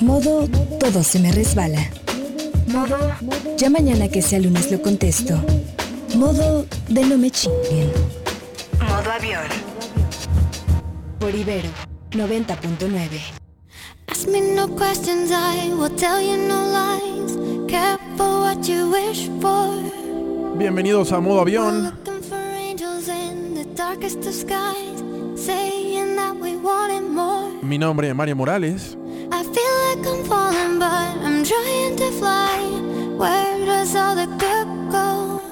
Modo todo se me resbala. Modo ya mañana que sea lunes lo contesto. Modo de no me chinguen. Modo avión. Por Ibero 90.9. Ask me no questions, I will tell you no lies. Careful what you wish for. Bienvenidos a Modo Avión. Looking for angels in the darkest of skies, saying that we wanted more. Mi nombre es Mario Morales.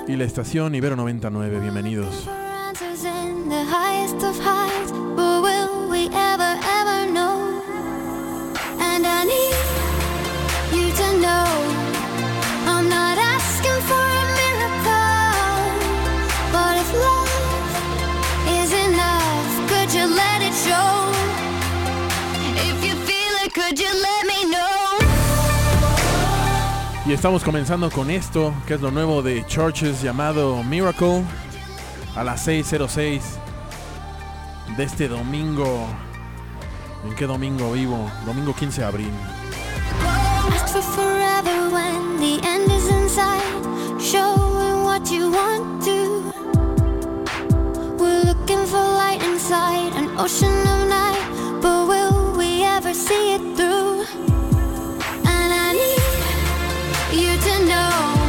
Y la estación Ibero 99. Bienvenidos. Y estamos comenzando con esto, que es lo nuevo de Churches llamado Miracle, a las 6.06 de este domingo. ¿En qué domingo vivo? Domingo 15 de abril. Showing what you want to. We're looking for light inside an ocean of night. But will we ever see it through? And I need you to know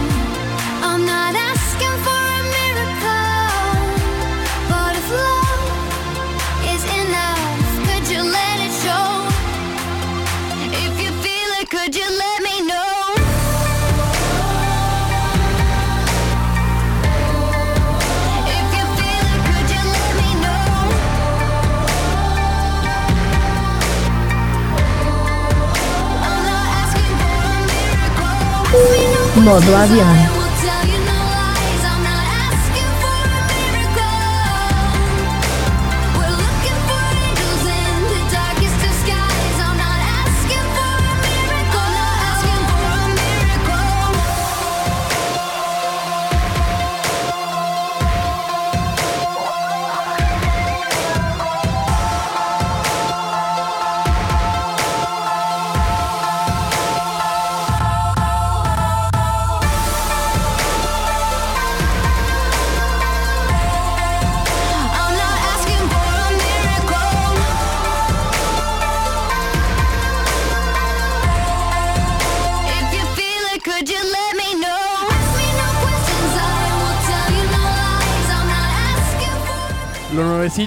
Modo avión.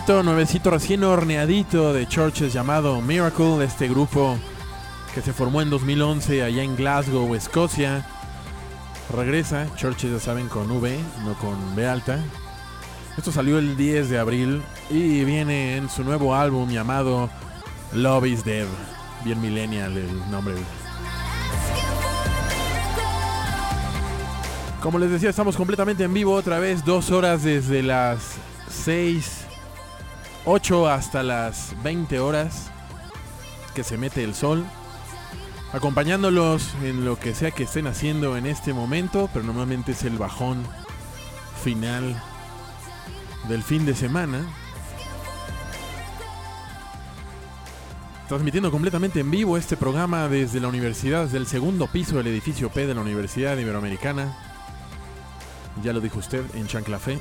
Nuevecito, recién horneadito de Churches llamado Miracle, este grupo que se formó en 2011 allá en Glasgow, Escocia. Regresa, Churches ya saben con V, no con B alta. Esto salió el 10 de abril y viene en su nuevo álbum llamado Love is Dead. Bien millennial el nombre. Como les decía, estamos completamente en vivo otra vez, dos horas desde las 6, 8 hasta las 20 horas que se mete el sol. Acompañándolos en lo que sea que estén haciendo en este momento, pero normalmente es el bajón final del fin de semana. Transmitiendo completamente en vivo este programa desde la universidad, desde el segundo piso del edificio P de la Universidad Iberoamericana. Ya lo dijo usted en Chanclafé.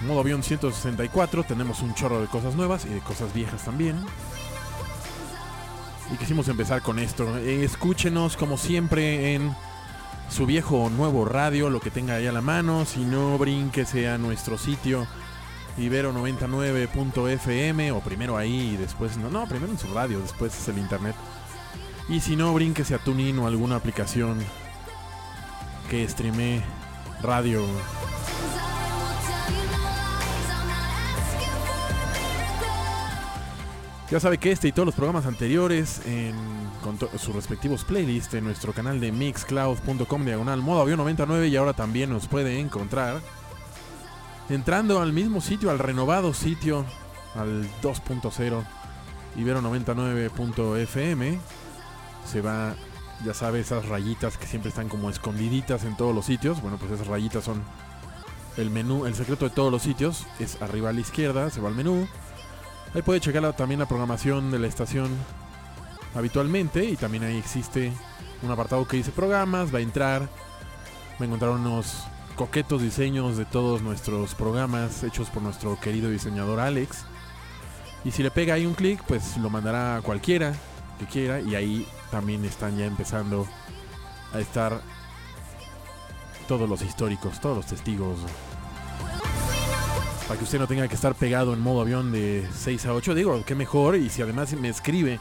Modo avión 164, tenemos un chorro de cosas nuevas y de cosas viejas también. Y quisimos empezar con esto. Escúchenos como siempre en su viejo o nuevo radio, lo que tenga ahí a la mano. Si no, brínquese a nuestro sitio ibero99.fm o primero ahí y después... No, no, primero en su radio, después es el internet. Y si no, brínquese a TuneIn o alguna aplicación que streame radio. Ya sabe que este y todos los programas anteriores en, con sus respectivos playlists en nuestro canal de mixcloud.com diagonal modo avión 99 y ahora también nos puede encontrar entrando al mismo sitio, al renovado sitio, al 2.0 ibero99.fm. Se va, ya sabe, esas rayitas que siempre están como escondiditas en todos los sitios. Bueno, pues esas rayitas son el menú, el secreto de todos los sitios. Es arriba a la izquierda, se va al menú. Ahí puede checar también la programación de la estación habitualmente y también ahí existe un apartado que dice programas, va a entrar, va a encontrar unos coquetos diseños de todos nuestros programas hechos por nuestro querido diseñador Alex. Y si le pega ahí un clic, pues lo mandará a cualquiera que quiera y ahí también están ya empezando a estar todos los históricos, todos los testigos. Para que usted no tenga que estar pegado en modo avión de 6 a 8. Digo, qué mejor. Y si además me escribe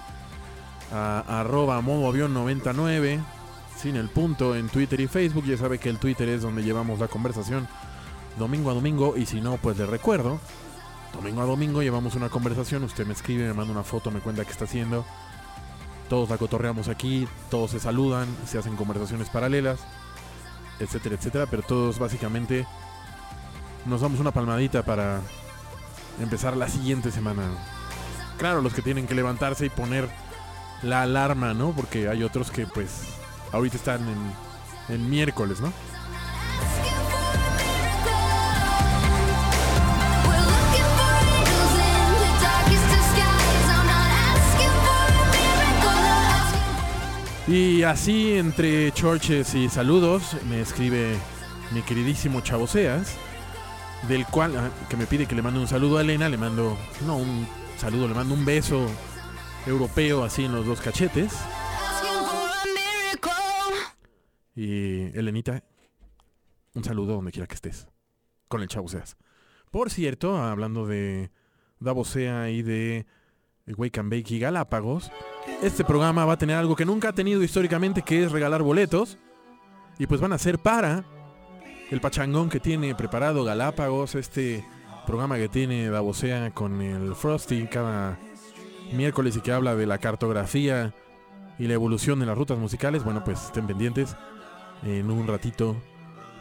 a, arroba modo avión 99 sin el punto en Twitter y Facebook. Ya sabe que el Twitter es donde llevamos la conversación domingo a domingo. Y si no, pues le recuerdo. Domingo a domingo llevamos una conversación. Usted me escribe, me manda una foto, me cuenta qué está haciendo. Todos la cotorreamos aquí, todos se saludan, se hacen conversaciones paralelas, etcétera, etcétera. Pero todos básicamente nos damos una palmadita para empezar la siguiente semana. Claro, los que tienen que levantarse y poner la alarma, ¿no? Porque hay otros que pues ahorita están en, en miércoles, ¿no? Y así entre chorches y saludos me escribe mi queridísimo Chavoseas, del cual ah, que me pide que le mande un saludo a Elena, le mando no un saludo, le mando un beso europeo así en los dos cachetes. Y Elenita, un saludo donde quiera que estés. Con el chavo seas. Por cierto, hablando de Davosea y de Wake and Bake y Galápagos, este programa va a tener algo que nunca ha tenido históricamente, que es regalar boletos. Y pues van a ser para el pachangón que tiene preparado Galápagos, este programa que tiene Davosea con el Frosty cada miércoles y que habla de la cartografía y la evolución de las rutas musicales, bueno, pues estén pendientes. En un ratito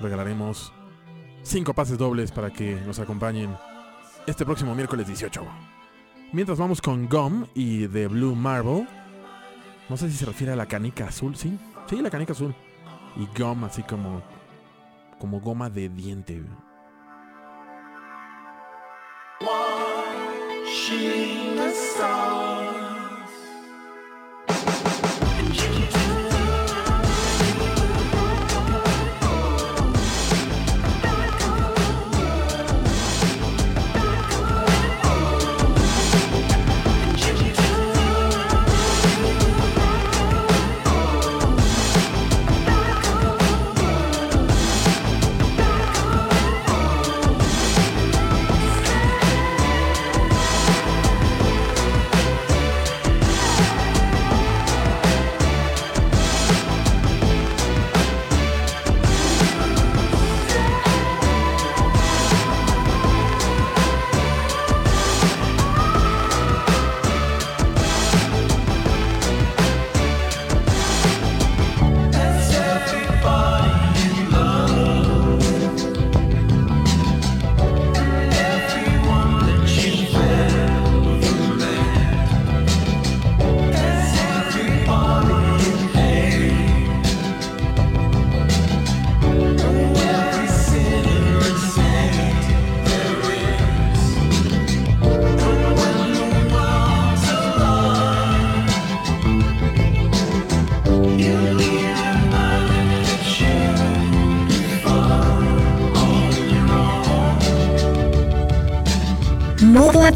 regalaremos cinco pases dobles para que nos acompañen este próximo miércoles 18. Mientras vamos con Gum y The Blue Marble. No sé si se refiere a la canica azul, ¿sí? Sí, la canica azul. Y Gum así como como goma de diente.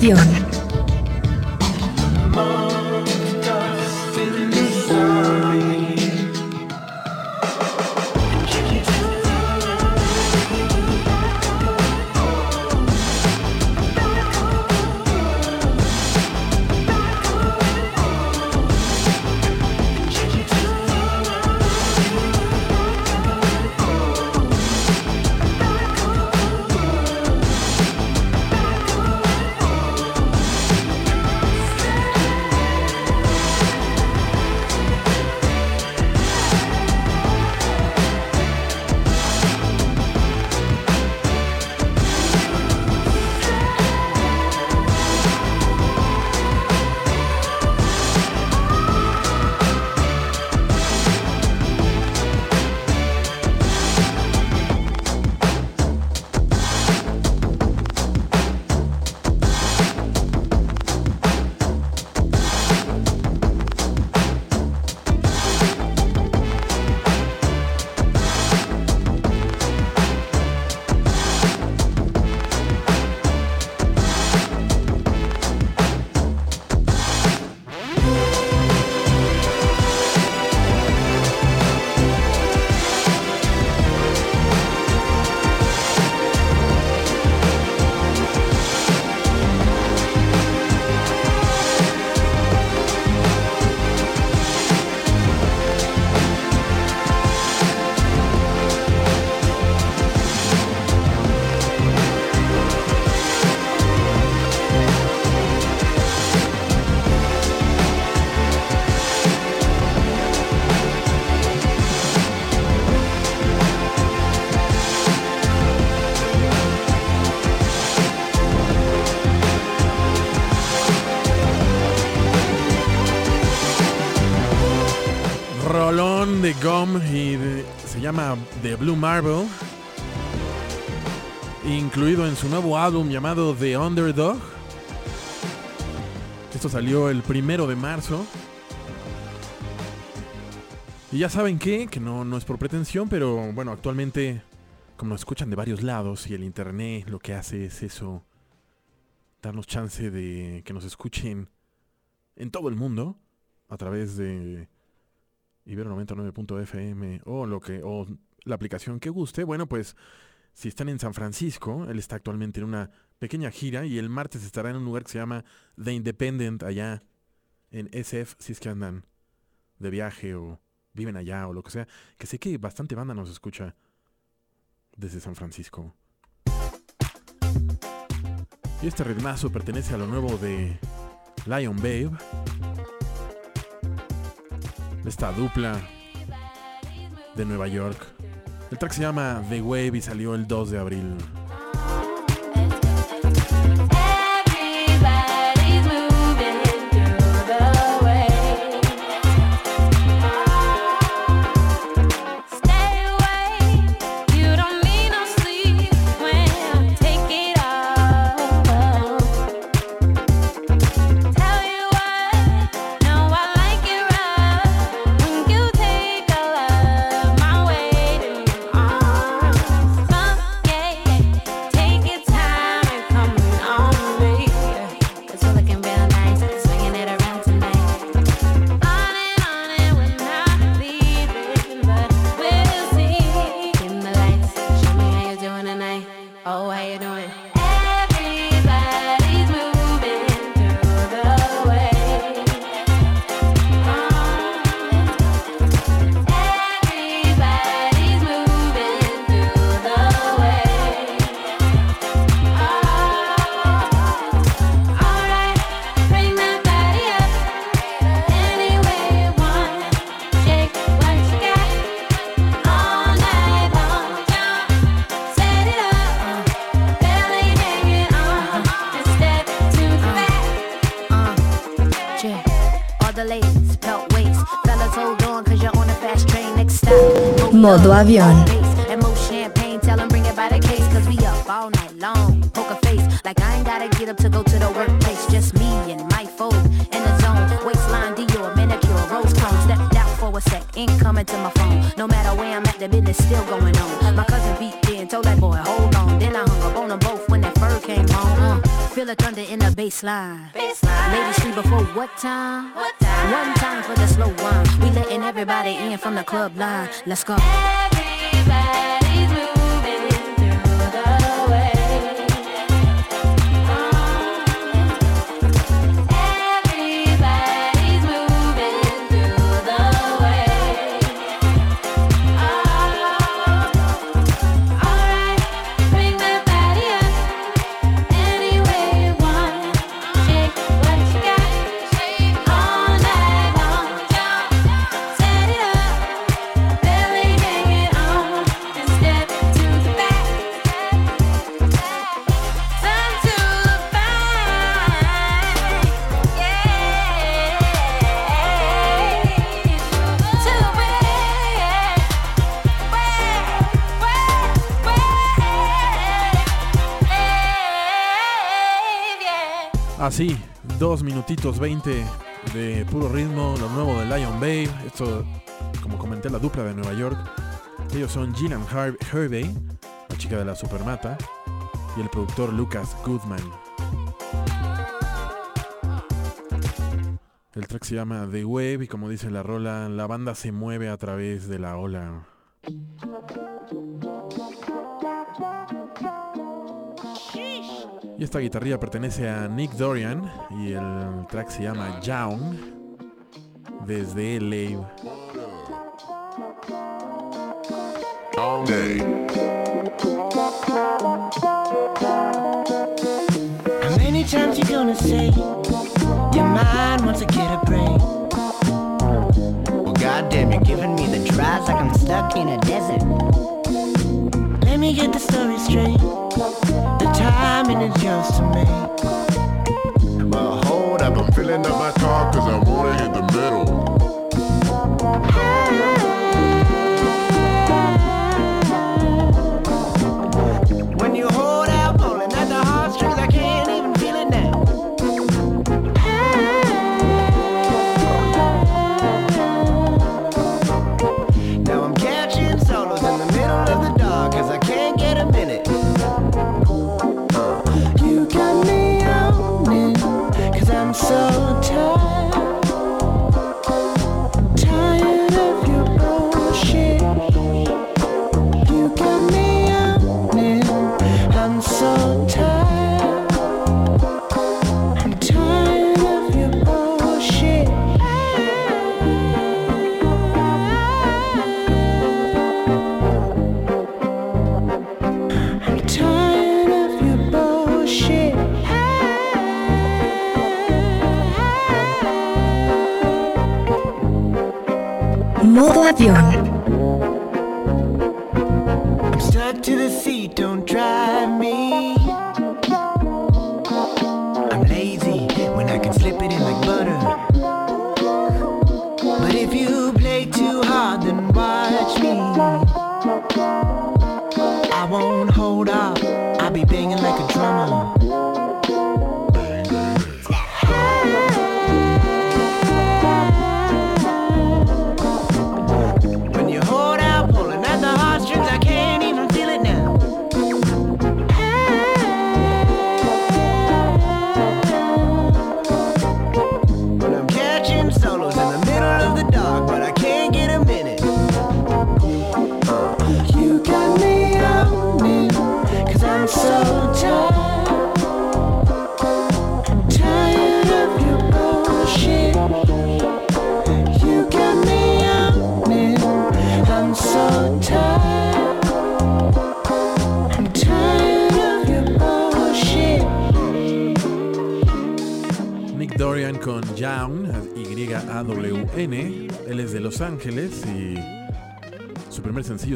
De Gum y se llama The Blue Marble. Incluido en su nuevo álbum llamado The Underdog. Esto salió el primero de marzo. Y ya saben qué, que no, no es por pretensión, pero bueno, actualmente, como nos escuchan de varios lados y el internet lo que hace es eso, darnos chance de que nos escuchen en todo el mundo a través de Ibero 99.fm o lo que o la aplicación que guste. Bueno, pues si están en San Francisco, él está actualmente en una pequeña gira y el martes estará en un lugar que se llama The Independent allá en SF, si es que andan de viaje o viven allá o lo que sea, que sé que bastante banda nos escucha desde San Francisco. Y este ritmazo pertenece a lo nuevo de Lion Babe. Esta dupla de Nueva York. El track se llama The Wave y salió el 2 de abril. Modo avión. Like I ain't gotta get up to go to the workplace. Just me and my fold in the zone. Waistline, Dior, manicure, rose cone. Stepped out for a sec, incoming to my phone. No matter where I'm at, the business still going on. The thunder in the baseline. Ladies free before what time? What time? One time for the slow one. We letting everybody in from the club line. Let's go. Everybody's Así, dos minutitos 20 de puro ritmo, lo nuevo de Lion Babe. Esto, como comenté, la dupla de Nueva York. Ellos son Gillian Hervey, la chica de la Supermata, y el productor Lucas Goodman. El track se llama The Wave y como dice la rola, la banda se mueve a través de la ola. Y esta guitarrilla pertenece a Nick Dorian y el track se llama Young desde LA. How many times you gonna say your mind wants to get a break? Well, goddamn, you're giving me the drives like I'm stuck in a desert. Let me get the story straight. Timing is to me. But hold up, I'm filling up my car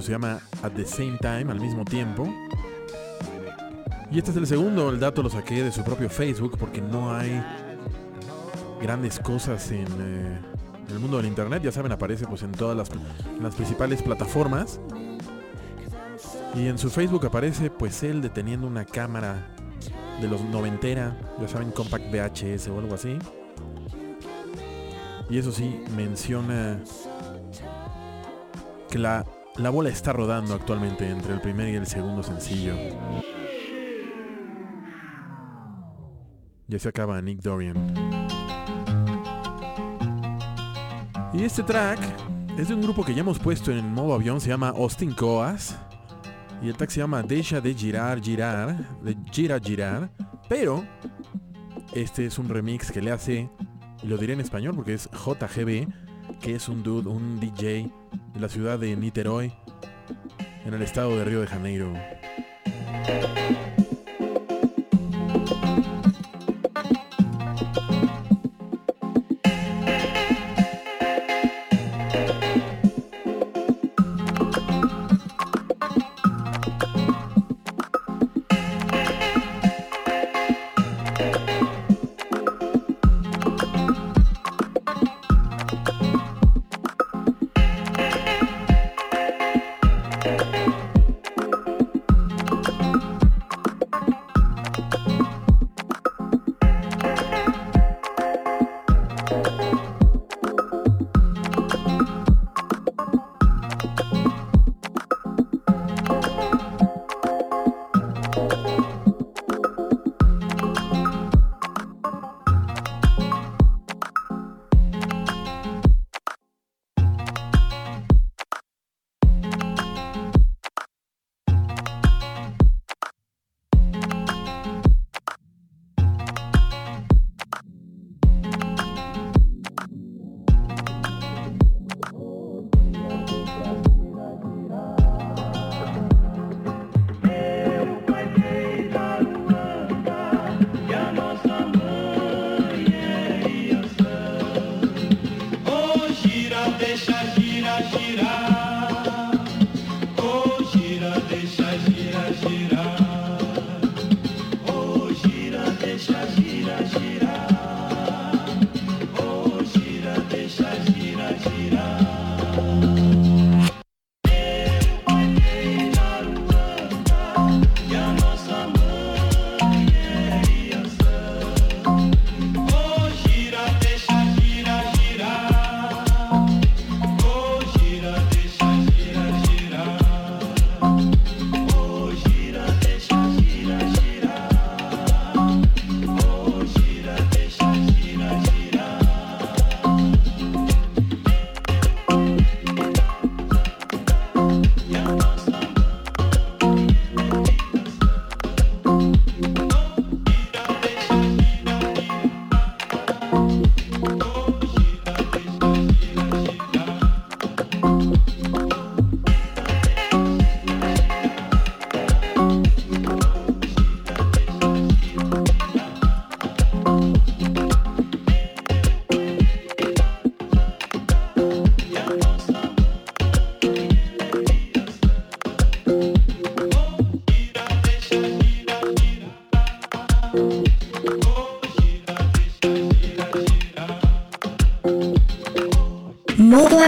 se llama At the Same Time, al mismo tiempo. Y este es el segundo, el dato lo saqué de su propio Facebook porque no hay grandes cosas en, eh, el mundo del internet, ya saben, aparece pues en todas las, las principales plataformas. Y en su Facebook aparece pues él deteniendo una cámara de los noventera, ya saben, Compact VHS o algo así. Y eso sí, menciona la, la bola está rodando actualmente entre el primer y el segundo sencillo. Ya se acaba Nick Dorian. Y este track es de un grupo que ya hemos puesto en modo avión, se llama Austin Coas. Y el track se llama Deja de girar, girar, de gira, girar. Pero este es un remix que le hace, y lo diré en español porque es JGB, que es un dude, un DJ de la ciudad de Niterói, en el estado de Río de Janeiro.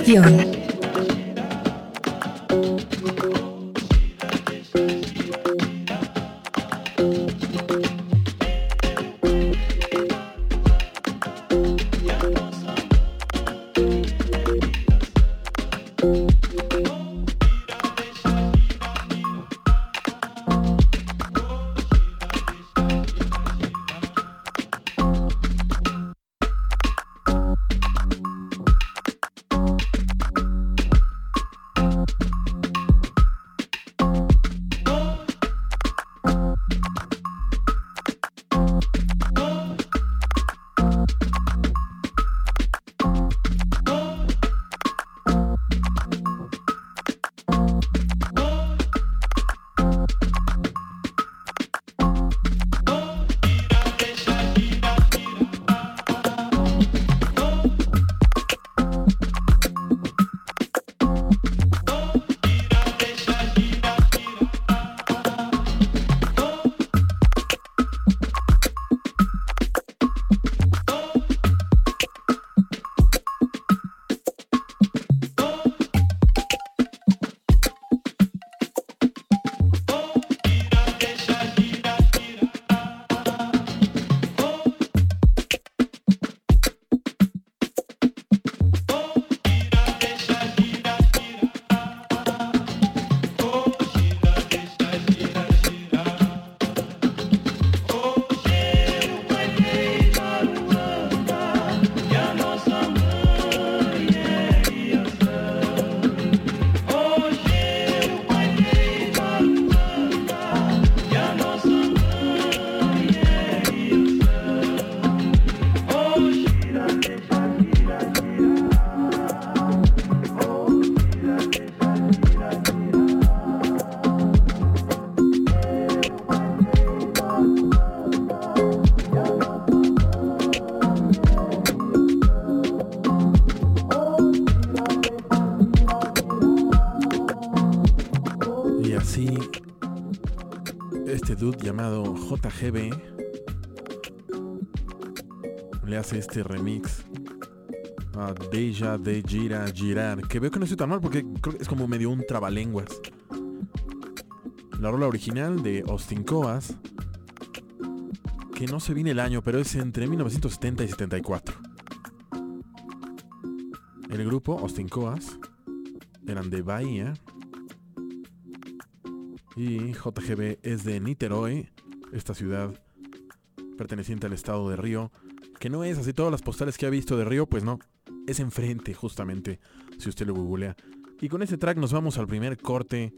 Modo JGB le hace este remix a Deja de Gira Girar, que veo que no estoy tan mal porque creo que es como medio un trabalenguas. La rola original de Austin Coas, que no se viene el año, pero es entre 1970 y 74. El grupo Austin Coas eran de Bahía y JGB es de Niterói, esta ciudad perteneciente al estado de Río, que no es así todas las postales que ha visto de Río, pues no, es enfrente justamente, si usted lo googlea. Y con este track nos vamos al primer corte,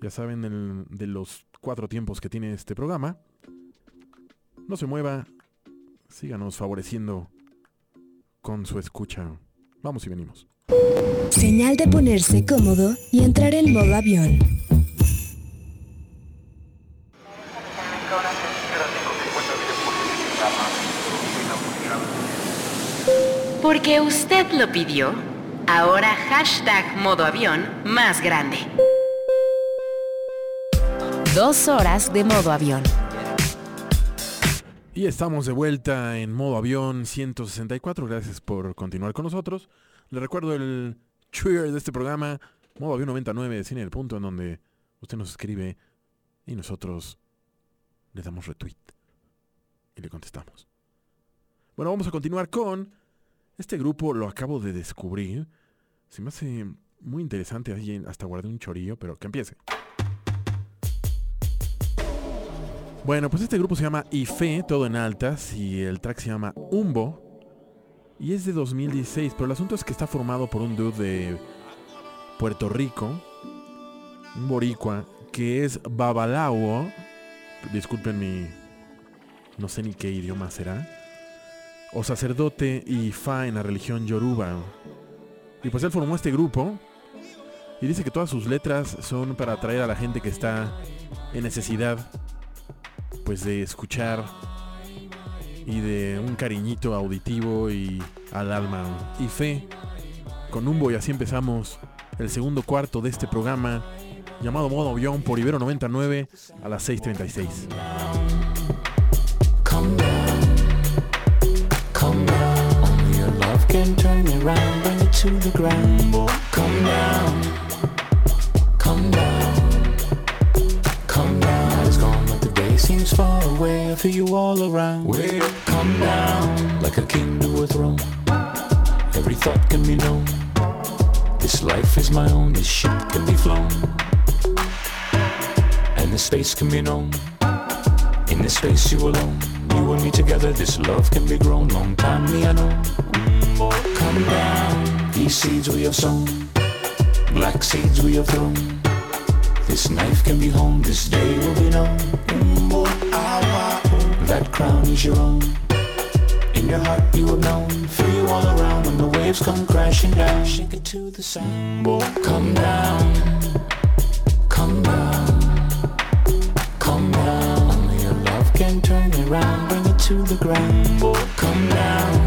ya saben, de los cuatro tiempos que tiene este programa. No se mueva, síganos favoreciendo con su escucha. Vamos y venimos. Señal de ponerse cómodo y entrar en modo avión. Porque usted lo pidió, ahora hashtag modo avión más grande. Dos horas de modo avión. Y estamos de vuelta en modo avión 164. Gracias por continuar con nosotros. Les recuerdo el trigger de este programa, modo avión 99 de Cine del Punto, en donde usted nos escribe y nosotros le damos retweet y le contestamos. Bueno, vamos a continuar con este grupo. Lo acabo de descubrir. Se me hace muy interesante. Hasta guardé un chorillo, pero que empiece. Bueno, pues este grupo se llama Ife, todo en altas, y el track se llama Umbo. Y es de 2016, pero el asunto es que está formado por un dude de Puerto Rico, un boricua, que es Babalao. Disculpen mi... no sé ni qué idioma será. O sacerdote y fa en la religión yoruba. Y pues él formó este grupo y dice que todas sus letras son para atraer a la gente que está en necesidad pues de escuchar y de un cariñito auditivo y al alma y fe con Umbo y así empezamos el segundo cuarto de este programa llamado Modo Avión por Ibero 99 a las 6.36. can turn me around, bring it to the ground. Come down, come down, come down. Night is gone, but the day seems far away. I feel you all around. Well, come down, like a king to a throne. Every thought can be known. This life is my own. This ship can be flown, and this space can be known. In this space you alone, you and me together, this love can be grown. Long time me I know. Come down. These seeds we have sown, black seeds we have thrown. This knife can be honed, this day will be known. That crown is your own. In your heart you have known, feel you all around when the waves come crashing down. Shake it to the sound, come down, come down, come down. Only your love can turn me around, bring it to the ground. Come down,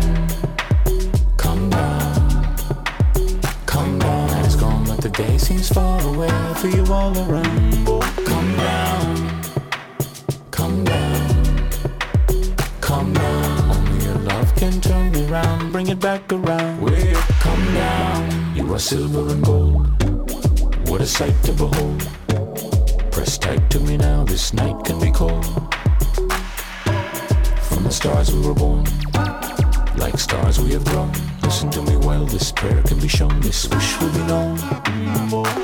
day seems away. Feel you all around. Come down, come down, come down. Only your love can turn me bring it back around. Well, come down. You are silver and gold. What a sight to behold. Press tight to me now, this night can be cold. From the stars we were born, like stars we have grown. Listen to me well, this prayer can be shown, this wish will be known.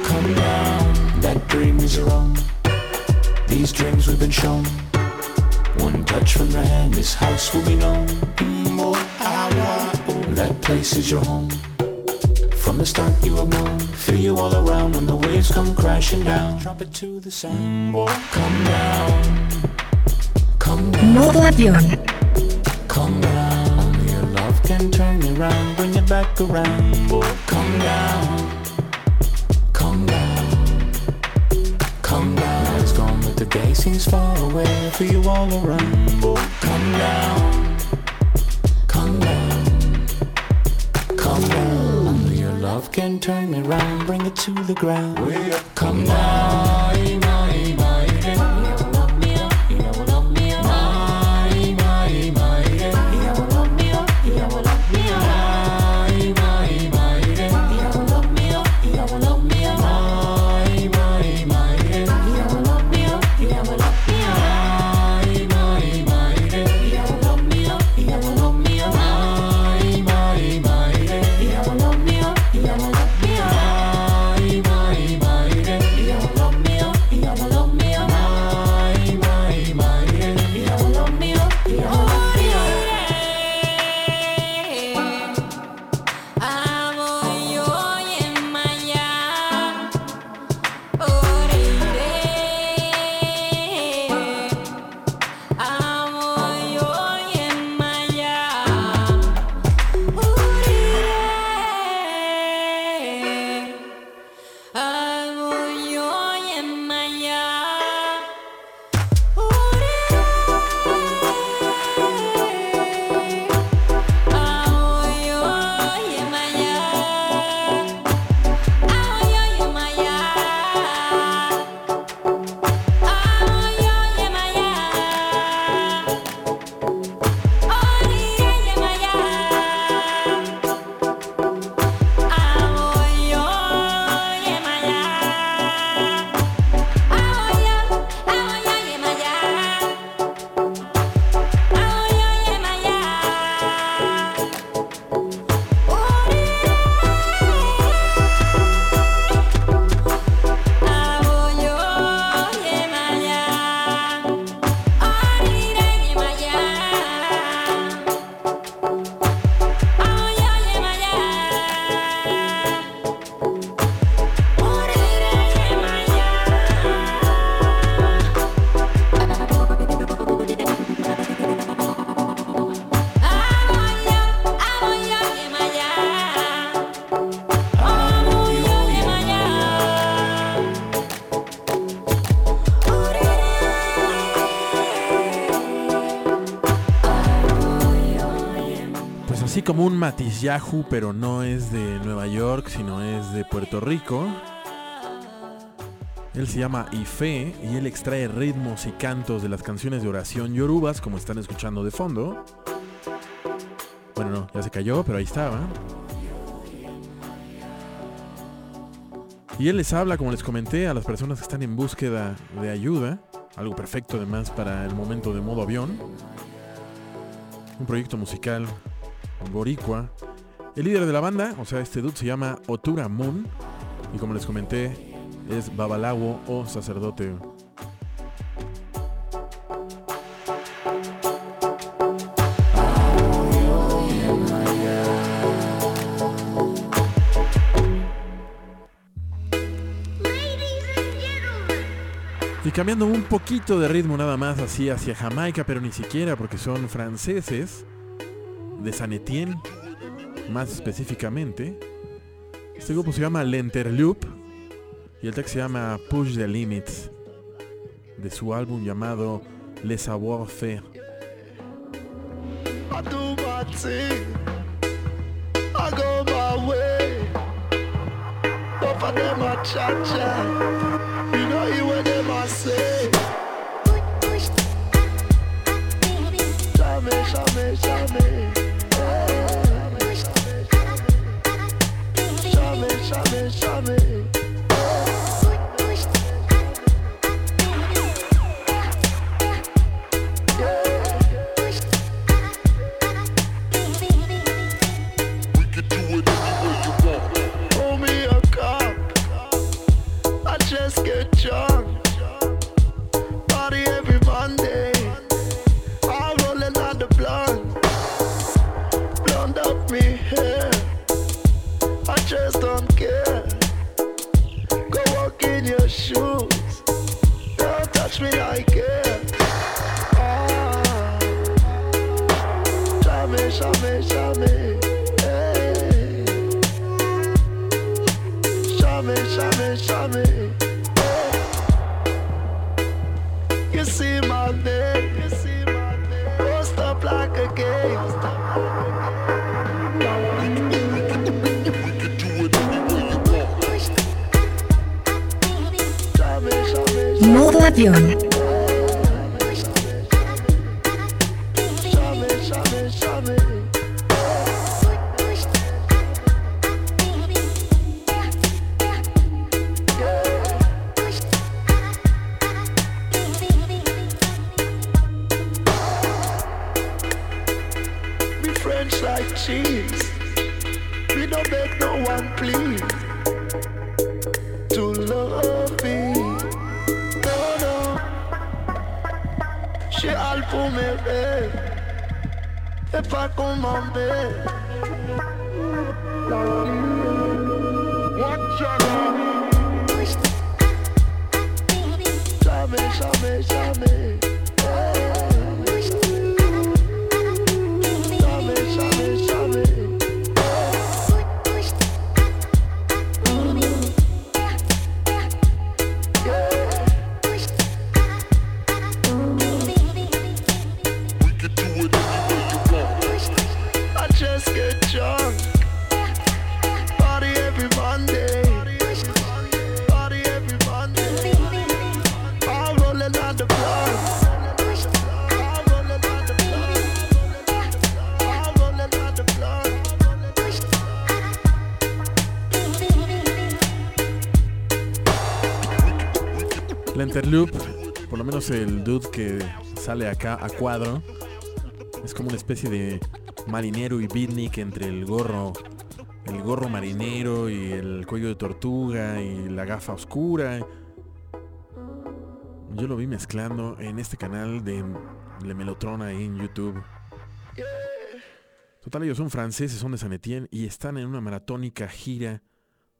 Come down, that dream is your own. These dreams we've been shown. One touch from your hand, this house will be known. That place is your home. From the start you have known, feel you all around when the waves come crashing down. Drop it to the sound, come down, come down. Modo avión. Can turn me around, bring it back around. Boy, come down, come down, come down. Night is gone, but the day seems far away. Feel you all around. Boy, come down, come down, come down. Only your love can turn me around, bring it to the ground. Come down. Matiz Yahoo, pero no es de Nueva York, sino es de Puerto Rico. Él se llama Ife y él extrae ritmos y cantos de las canciones de oración yorubas, como están escuchando de fondo. Bueno, no, ya se cayó, pero ahí estaba. Y él les habla, como les comenté, a las personas que están en búsqueda de ayuda. Algo perfecto además para el momento de modo avión. Un proyecto musical boricua. El líder de la banda, o sea, este dude se llama Otura Moon. Y como les comenté, es babalawo o sacerdote. Y cambiando un poquito de ritmo nada más así hacia Jamaica, pero ni siquiera porque son franceses, de San Etienne, más específicamente. Este grupo se llama L'Enterloop y el texto se llama Push the Limits, de su álbum llamado Le Savoir Faire. I do my thing. I el dude que sale acá a cuadro, es como una especie de marinero y beatnik entre el gorro, el gorro marinero y el cuello de tortuga y la gafa oscura. Yo lo vi mezclando en este canal de Le Melotron ahí en YouTube. Total, ellos son franceses, son de San Etienne y están en una maratónica gira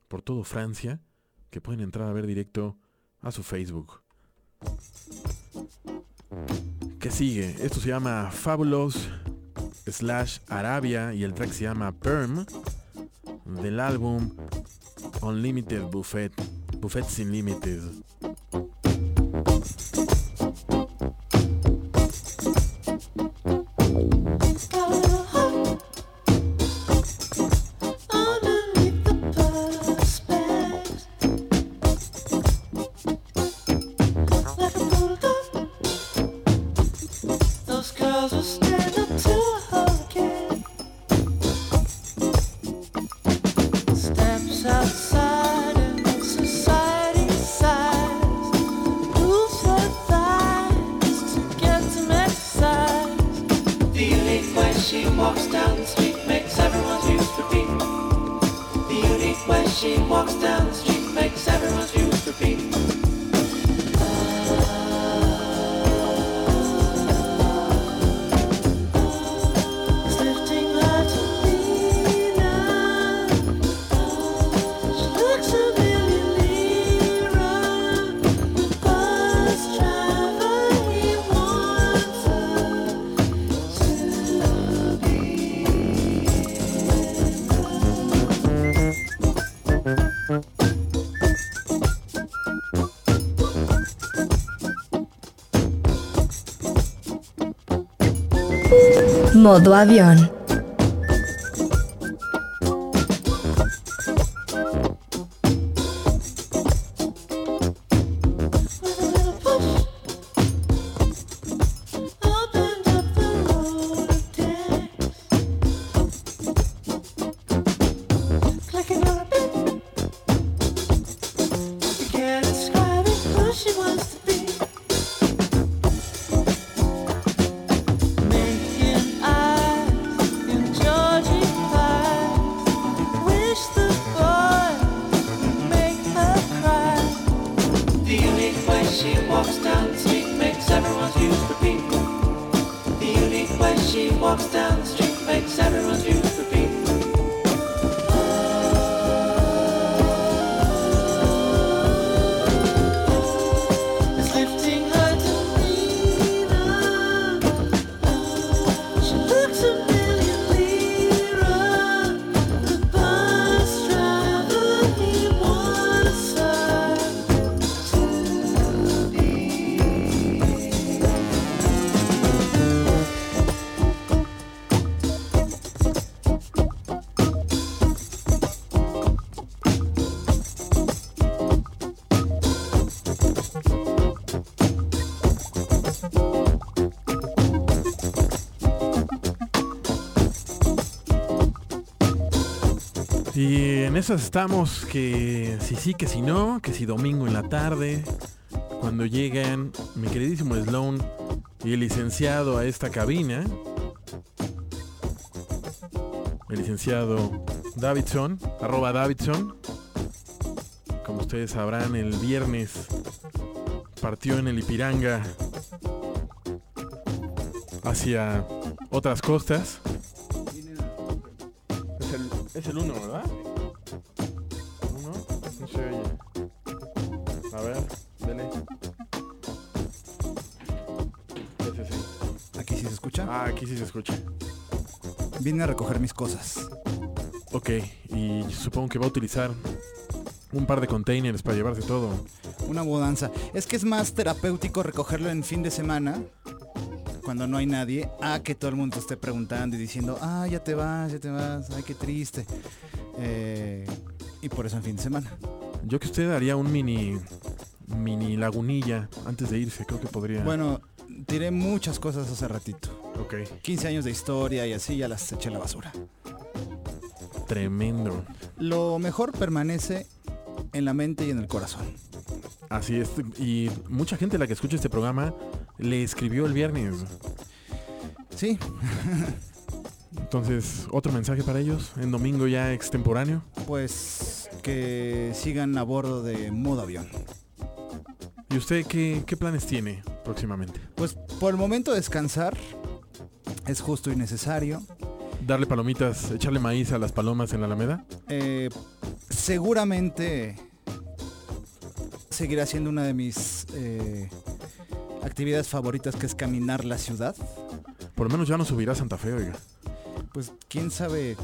por todo Francia que pueden entrar a ver directo a su Facebook. ¿Qué sigue? Esto se llama Fabulous slash Arabia y el track se llama Perm del álbum Unlimited Buffet, Buffet sin límites. Modo avión. Walks down the street makes everyone's views repeat. The unique way she walks down esas estamos que si sí, que si no, que si domingo en la tarde, cuando llegan mi queridísimo Sloan y el licenciado a esta cabina, el licenciado Davidson, arroba Davidson, como ustedes sabrán, el viernes partió en el Ipiranga hacia otras costas. Es el, es el uno, ¿verdad? Se escucha. Vine a recoger mis cosas. Ok, y supongo que va a utilizar un par de containers para llevarse todo. Una mudanza. Es que es más terapéutico recogerlo en fin de semana, cuando no hay nadie, a que todo el mundo esté preguntando y diciendo, ah, ya te vas, ya te vas, ay, qué triste. Eh, y por eso en fin de semana. Yo que usted haría un mini mini lagunilla antes de irse, creo que podría. Bueno, tiré muchas cosas hace ratito. ok, 15 años de historia y así ya las eché a la basura. tremendo. Lo mejor permanece en la mente y en el corazón. Así es, y mucha gente la que escucha este programa le escribió el viernes. Sí, Entonces, otro mensaje para ellos en domingo ya extemporáneo. pues que sigan a bordo de modo avión. ¿Y usted qué, qué planes tiene próximamente? Pues por el momento descansar es justo y necesario. ¿Darle palomitas, echarle maíz a las palomas en la Alameda? Eh, seguramente seguirá siendo una de mis eh, actividades favoritas que es caminar la ciudad. Por lo menos ya no subirá a Santa Fe, oiga. Pues quién sabe,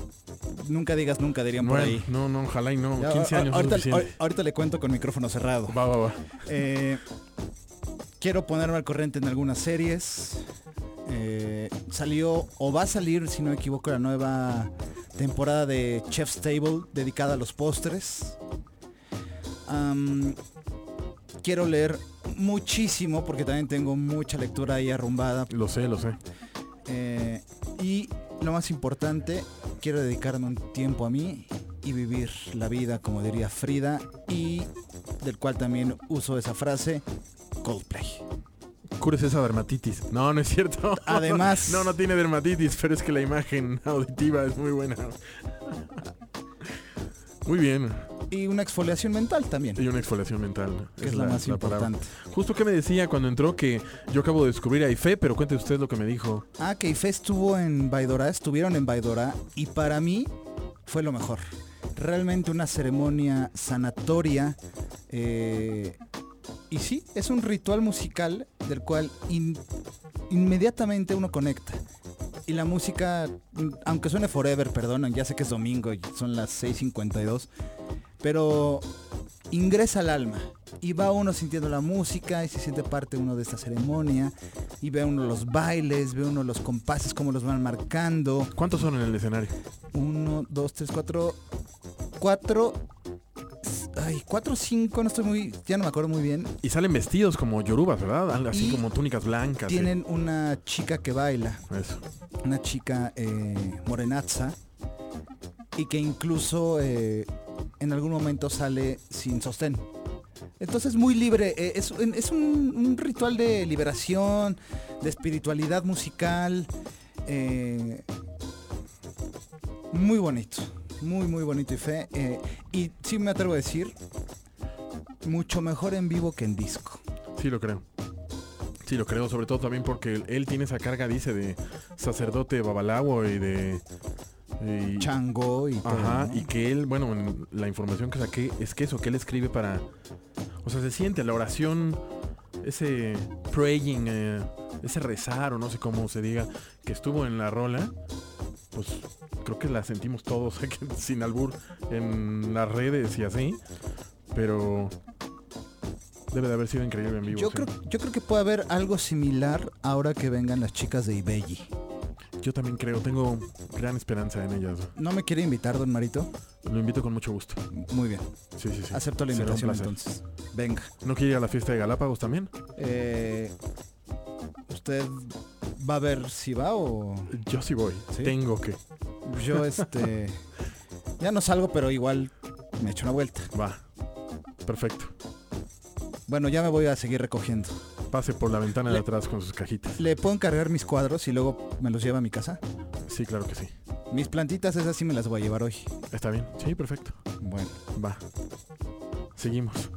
nunca digas nunca dirían por ahí. no, no, ojalá y no. Ya, 15 a- años es ahorita, suficiente. ahor- ahorita le cuento con micrófono cerrado. Va, va, va. Eh, quiero ponerme al corriente en algunas series. Eh, salió o va a salir, si no me equivoco, la nueva temporada de Chef's Table dedicada a los postres. Quiero leer muchísimo porque también tengo mucha lectura ahí arrumbada. Lo sé, lo sé. Eh, y lo más importante, quiero dedicarme un tiempo a mí y vivir la vida, como diría Frida, y del cual también uso esa frase, Coldplay. Cures esa dermatitis. No, no es cierto. Además- No, no tiene dermatitis, pero es que la imagen auditiva es muy buena. Muy bien. Y una exfoliación mental también. Y una exfoliación mental. Que es la más palabra. importante. Justo que me decía cuando entró que yo acabo de descubrir a Ife, pero cuente usted lo que me dijo. Ah, que Ife estuvo en Baidora, estuvieron en Baidora y para mí fue lo mejor. Realmente una ceremonia sanatoria. eh, y sí, es un ritual musical del cual in- inmediatamente uno conecta. Y la música, aunque suene forever, perdonan, ya sé que es domingo y son las 6.52, pero ingresa al alma y va uno sintiendo la música y se siente parte uno de esta ceremonia y ve uno los bailes, ve uno los compases, cómo los van marcando. ¿Cuántos son en el escenario? Uno, dos, tres, cuatro, cuatro, ay, cuatro, cinco, no estoy muy, ya no me acuerdo muy bien. Y salen vestidos como yorubas, ¿verdad? Así Y como túnicas blancas. Tienen una chica que baila. Eso. una chica eh, morenaza y que incluso eh, en algún momento sale sin sostén. Entonces muy libre, eh, es, un- ritual de liberación, de espiritualidad musical, eh, muy bonito, muy muy bonito y fe. eh, y sí me atrevo a decir, mucho mejor en vivo que en disco. Sí, lo creo. Sí, lo creo, sobre todo también porque él, tiene esa carga, dice, de sacerdote babalawo y de... y- Chango y todo, Ajá, ¿no? y que él, bueno, en la información que saqué es que eso, que él escribe para... O sea, se siente la oración, ese praying, eh, ese rezar o no sé cómo se diga, que estuvo en la rola, pues creo que la sentimos todos, sin albur, en las redes y así, pero debe de haber sido increíble en vivo. Yo sí. creo, yo creo que puede haber algo similar ahora que vengan las chicas de Ibelli. Yo también creo, tengo gran esperanza en ellas. ¿No me quiere invitar, don Marito? Lo invito con mucho gusto. Muy bien. Sí, sí, sí. Acepto la invitación entonces. Venga. ¿No quiere ir a la fiesta de Galápagos también? Eh, ¿Usted va a ver si va o...? Yo sí voy. ¿Sí? Tengo que. Yo este... ya no salgo, pero igual me echo una vuelta. Va. Perfecto. Bueno, ya me voy a seguir recogiendo. Pase por la ventana de atrás con sus cajitas. ¿Le puedo encargar mis cuadros y luego me los lleva a mi casa? Sí, claro que sí. Mis plantitas esas sí me las voy a llevar hoy. ¿Está bien? Sí, perfecto. Bueno. Va. Seguimos.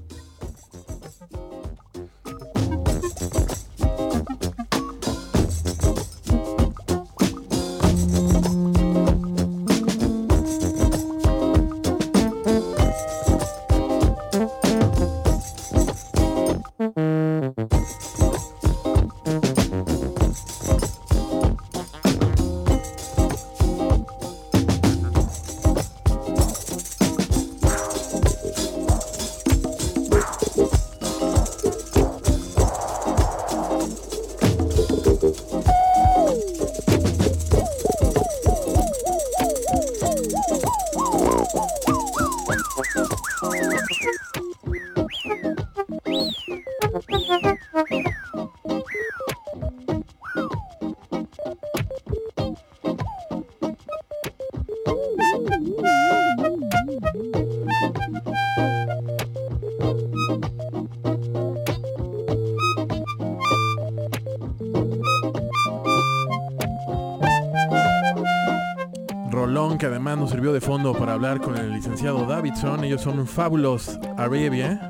Sirvió de fondo para hablar con el licenciado Davidson. Ellos son Fabulous Arabia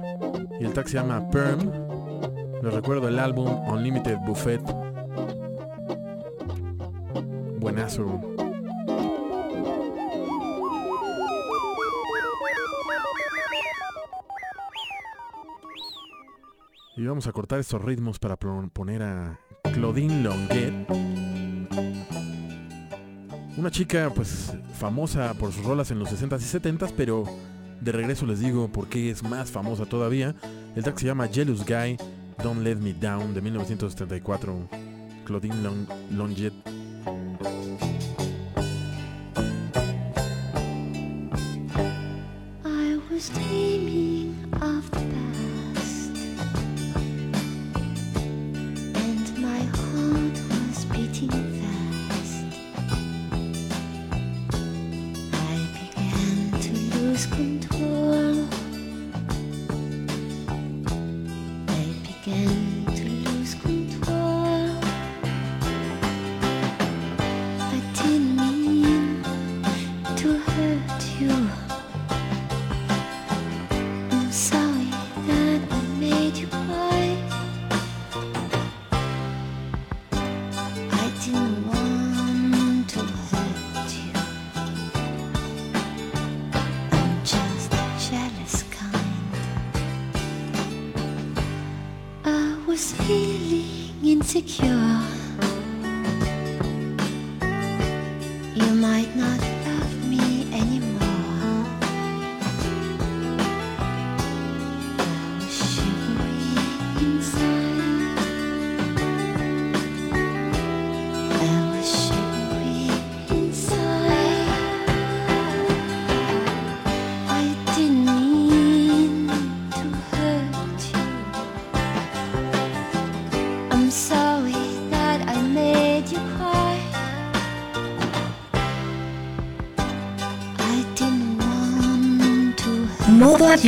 y el track se llama Perm. Les recuerdo el álbum Unlimited Buffet. Buenazo. Y vamos a cortar estos ritmos para poner a Claudine Longuet. Una chica pues famosa por sus rolas en los 60s y 70s, pero de regreso les digo por qué es más famosa todavía. El track se llama Jealous Guy, Don't Let Me Down de 1974. Claudine Long Longet.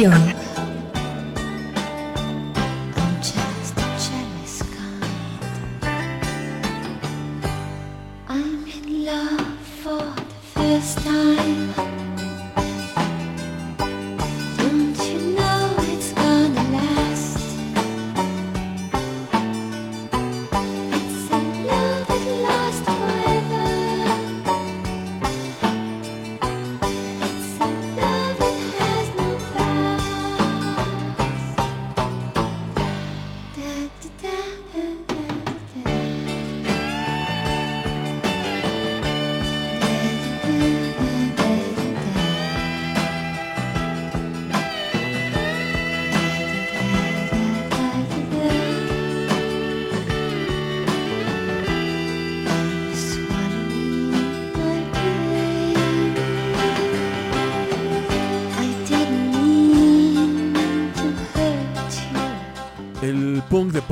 Modo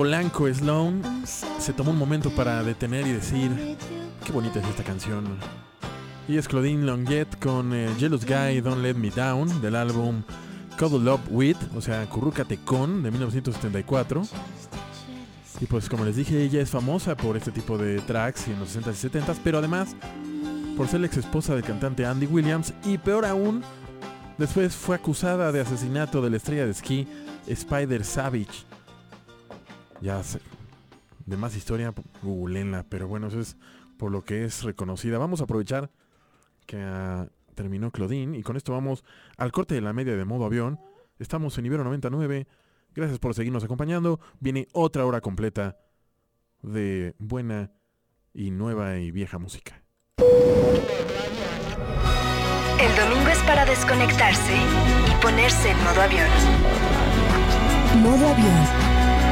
Polanco Sloan se tomó un momento para detener y decir, qué bonita es esta canción. Y es Claudine Longuet con eh, Jealous Guy Don't Let Me Down del álbum Cuddle Up With, o sea, Currúcate Con de 1974. Y pues como les dije, ella es famosa por este tipo de tracks en los 60s y 70s, pero además por ser la ex esposa del cantante Andy Williams y peor aún, después fue acusada de asesinato de la estrella de esquí Spider Savage. Ya sé, de más historia, googleenla, pero bueno, eso es por lo que es reconocida. Vamos a aprovechar que ah, terminó Claudine y con esto vamos al corte de la media de modo avión. Estamos en Ibero 99. Gracias por seguirnos acompañando. Viene otra hora completa de buena y nueva y vieja música. El domingo es para desconectarse y ponerse en modo avión. Modo avión.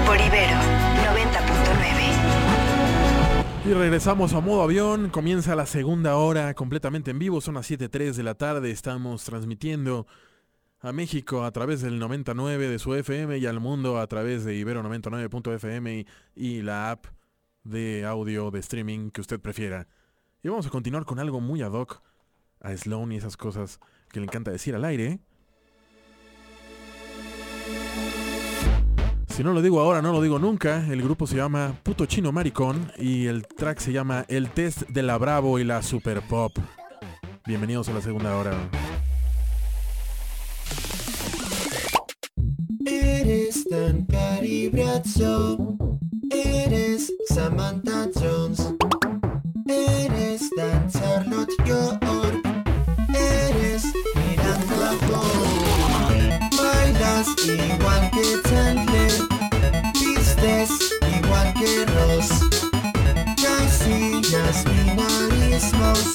Por Ibero 90.9. Y regresamos a modo avión, comienza la segunda hora completamente en vivo, son las 7.03 de la tarde, estamos transmitiendo a México a través del 99 de su FM y al mundo a través de Ibero 99.fm y, y la app de audio de streaming que usted prefiera. Y vamos a continuar con algo muy ad hoc a Sloan y esas cosas que le encanta decir al aire. Si no lo digo ahora, no lo digo nunca. El grupo se llama Puto Chino Maricón y el track se llama El Test de la Bravo y la Super Pop. Bienvenidos a la segunda hora. Eres tan eres Samantha Jones, eres tan Charlotte York, Miranda igual que Chandler, vistes igual que Ross, casi mismos,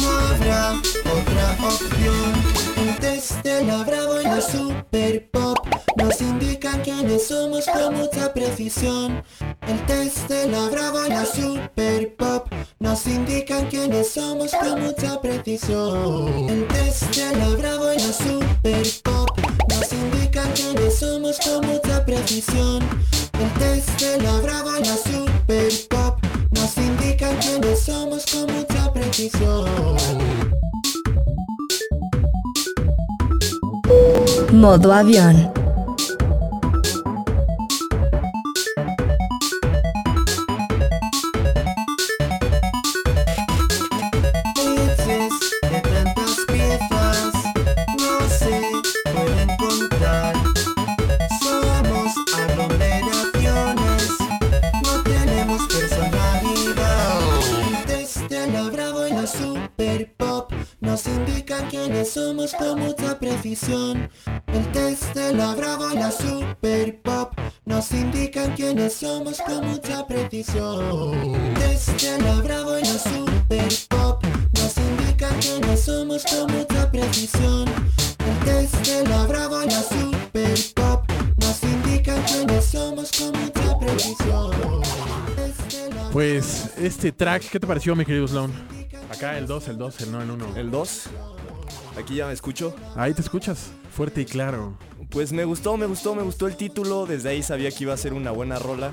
no habrá otra opción. El test de la Bravo y la Super Pop nos indican quiénes somos con mucha precisión. El test de la Bravo y la Super Pop nos indican quiénes somos con mucha precisión. El test de la Bravo y la Super Pop nos indican quiénes somos con mucha precisión. El test de la Bravo y la Super Pop nos indican quiénes somos con mucha precisión. Modo avión. Pues este track, ¿qué te pareció, mi querido Sloan? Acá el 2, el 2, el no, el 1. El 2. Aquí ya me escucho. Ahí te escuchas, fuerte y claro. Pues me gustó, me gustó, me gustó el título. Desde ahí sabía que iba a ser una buena rola.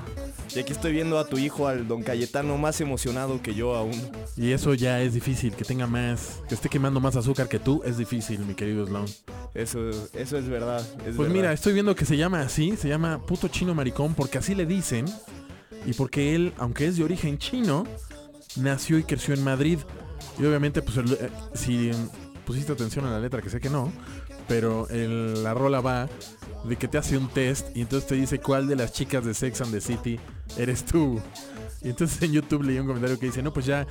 Y aquí estoy viendo a tu hijo, al don Cayetano, más emocionado que yo aún. Y eso ya es difícil, que tenga más, que esté quemando más azúcar que tú, es difícil, mi querido Sloan. Eso, eso es verdad. es Pues verdad. mira, estoy viendo que se llama así, se llama puto chino maricón, porque así le dicen. Y porque él, aunque es de origen chino, nació y creció en Madrid. Y obviamente, pues eh, si pusiste atención a la letra, que sé que no, pero la rola va de que te hace un test y entonces te dice cuál de las chicas de Sex and the City eres tú. Y entonces en YouTube leí un comentario que dice, no, pues ya,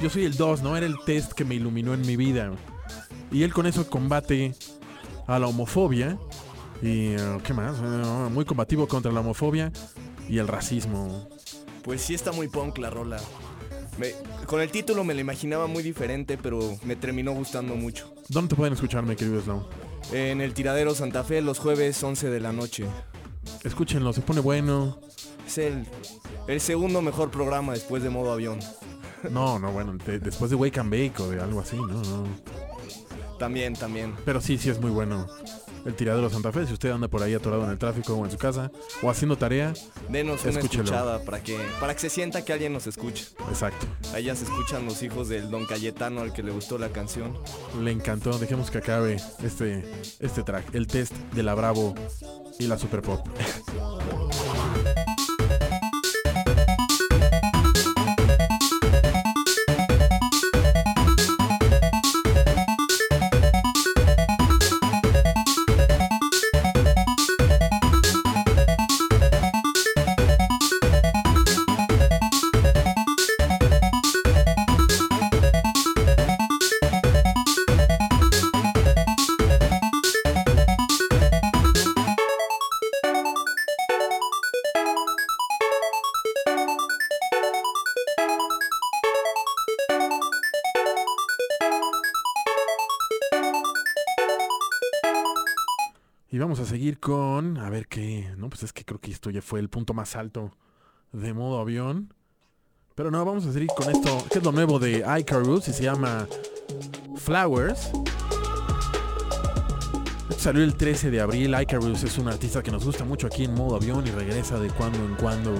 yo soy el 2, ¿no? Era el test que me iluminó en mi vida. Y él con eso combate a la homofobia y eh, qué más, muy combativo contra la homofobia y el racismo. Pues sí está muy punk la rola. Me- con el título me la imaginaba muy diferente, pero me terminó gustando mucho. ¿Dónde te pueden escuchar, mi querido Sloan? En el Tiradero Santa Fe los jueves 11 de la noche. Escúchenlo, se pone bueno. Es el, el segundo mejor programa después de modo avión. No, no, bueno, de- después de Wake and Bake o de algo así, no, no. También, también. Pero sí, sí es muy bueno. El tiradero Santa Fe, si usted anda por ahí atorado en el tráfico o en su casa o haciendo tarea, Denos una escuchada para que, para que se sienta que alguien nos escucha. exacto. Ya se escuchan los hijos del Don Cayetano al que le gustó la canción. Le encantó, dejemos que acabe este, este track, el test de la Bravo y la Super Pop. seguir con, a ver qué, no, pues es que creo que esto ya fue el punto más alto de modo avión. Pero no, vamos a seguir con esto, que es lo nuevo de Icarus y se llama Flowers. Salió el 13 de abril. Icarus es un artista que nos gusta mucho aquí en modo avión y regresa de cuando en cuando.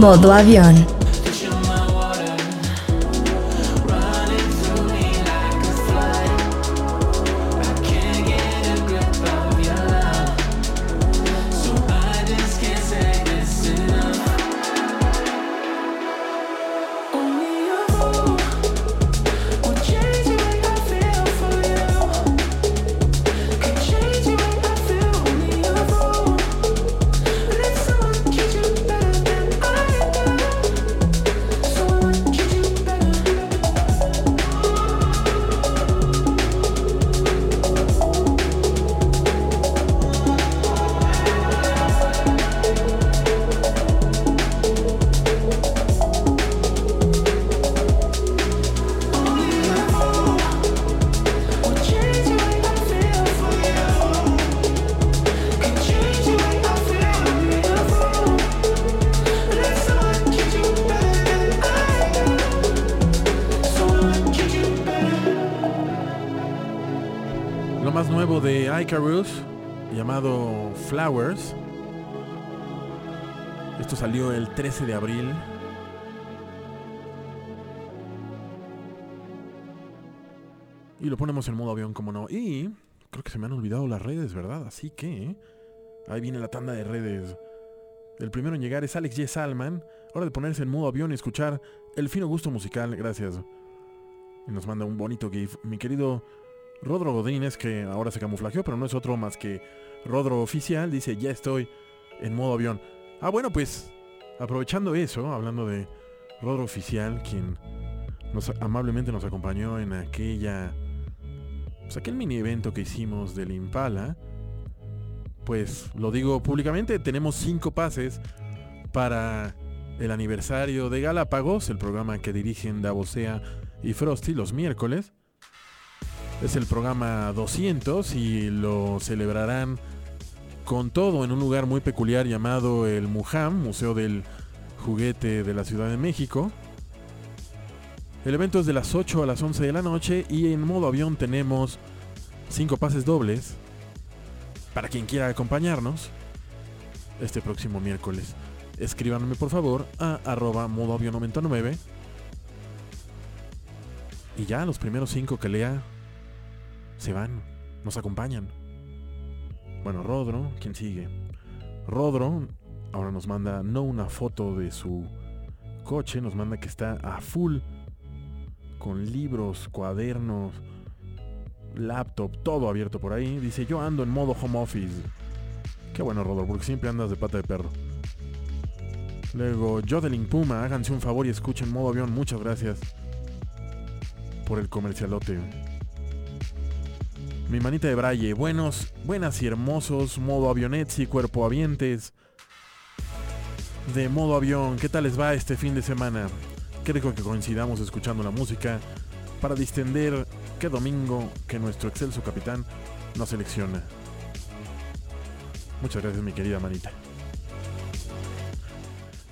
Modo avión. Icarus llamado Flowers. Esto salió el 13 de abril. Y lo ponemos en modo avión, como no. Y creo que se me han olvidado las redes, ¿verdad? Así que ahí viene la tanda de redes. El primero en llegar es Alex J. Salman. Hora de ponerse en modo avión y escuchar el fino gusto musical. Gracias. Y nos manda un bonito GIF. Mi querido Rodro Godínez, que ahora se camuflajeó, pero no es otro más que Rodro Oficial, dice, ya estoy en modo avión. Ah, bueno, pues, aprovechando eso, hablando de Rodro Oficial, quien nos, amablemente nos acompañó en aquella... Pues aquel mini evento que hicimos del Impala, pues lo digo públicamente, tenemos cinco pases para el aniversario de Galápagos, el programa que dirigen Davosea y Frosty los miércoles. Es el programa 200 y lo celebrarán con todo en un lugar muy peculiar llamado el Mujam, Museo del Juguete de la Ciudad de México. El evento es de las 8 a las 11 de la noche y en modo avión tenemos 5 pases dobles para quien quiera acompañarnos este próximo miércoles. Escríbanme por favor a arroba modo avión 99 y ya los primeros 5 que lea se van, nos acompañan. Bueno, Rodro, ¿quién sigue? Rodro ahora nos manda no una foto de su coche, nos manda que está a full con libros, cuadernos, laptop, todo abierto por ahí. Dice, yo ando en modo home office. Qué bueno, Rodro, porque siempre andas de pata de perro. Luego, Jodeling Puma, háganse un favor y escuchen modo avión. Muchas gracias por el comercialote. Mi manita de braille, buenos, buenas y hermosos, modo avionets y cuerpo avientes. De modo avión, ¿qué tal les va este fin de semana? Qué rico que coincidamos escuchando la música para distender qué domingo que nuestro excelso capitán nos selecciona. Muchas gracias mi querida manita.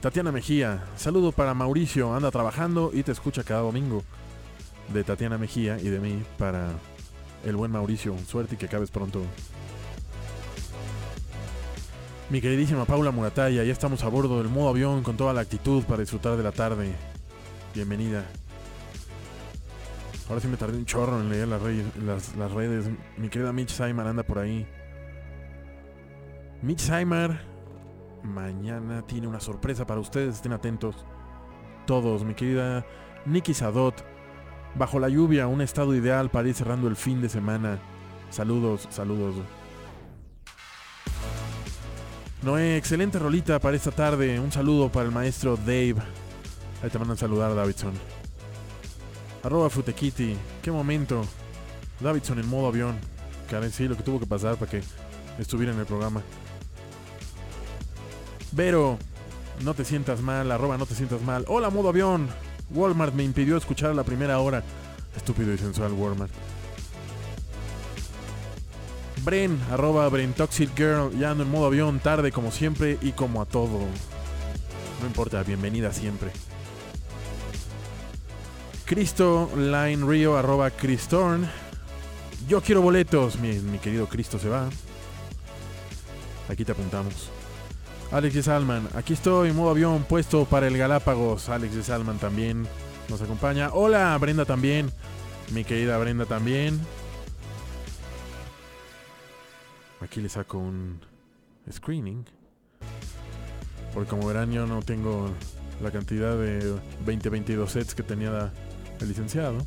Tatiana Mejía, saludo para Mauricio, anda trabajando y te escucha cada domingo. De Tatiana Mejía y de mí para el buen Mauricio. Suerte y que acabes pronto. Mi queridísima Paula Murataya, ya estamos a bordo del modo avión con toda la actitud para disfrutar de la tarde. Bienvenida. Ahora sí me tardé un chorro en leer las, redes. Mi querida Mitch anda por ahí. Mitch mañana tiene una sorpresa para ustedes. Estén atentos. Todos, mi querida Nikki Sadot. Bajo la lluvia, un estado ideal para ir cerrando el fin de semana. Saludos, saludos. Noé, excelente rolita para esta tarde. Un saludo para el maestro Dave. Ahí te mandan saludar, Davidson. Arroba Futequiti. Qué momento. Davidson en modo avión. Karen, sí, lo que tuvo que pasar para que estuviera en el programa. Vero, no te sientas mal. Arroba no te sientas mal. Hola, modo avión. Walmart me impidió escuchar la primera hora. Estúpido y sensual Walmart. Bren, arroba Bren Toxic Girl, ya ando en modo avión, tarde como siempre y como a todo. No importa, bienvenida siempre. Cristo Line Rio, arroba Cristorn. Yo quiero boletos, mi, mi querido Cristo se va. Aquí te apuntamos. Alex Salman, aquí estoy, modo avión puesto para el Galápagos. Alex Salman también nos acompaña. Hola, Brenda también. Mi querida Brenda también. Aquí le saco un screening. Porque como verán yo no tengo la cantidad de 20-22 sets que tenía el licenciado.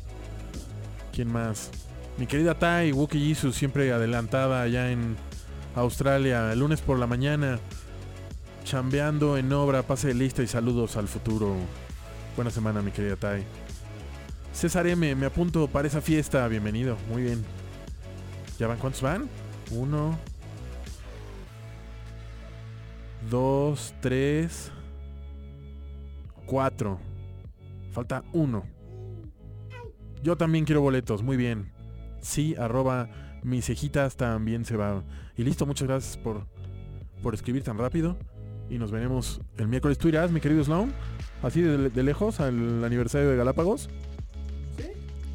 ¿Quién más? Mi querida Tai, Wookie Jesus, siempre adelantada allá en Australia. El lunes por la mañana. Chambeando en obra, pase de lista y saludos al futuro. Buena semana, mi querida Tai. César M, me apunto para esa fiesta. Bienvenido, muy bien. ¿Ya van cuántos van? Uno. Dos, tres. Cuatro. Falta uno. Yo también quiero boletos, muy bien. Sí, arroba mis cejitas también se va. Y listo, muchas gracias por, por escribir tan rápido. Y nos veremos el miércoles. ¿Tú irás, mi querido Sloan? Así de, de lejos al aniversario de Galápagos. ¿Sí?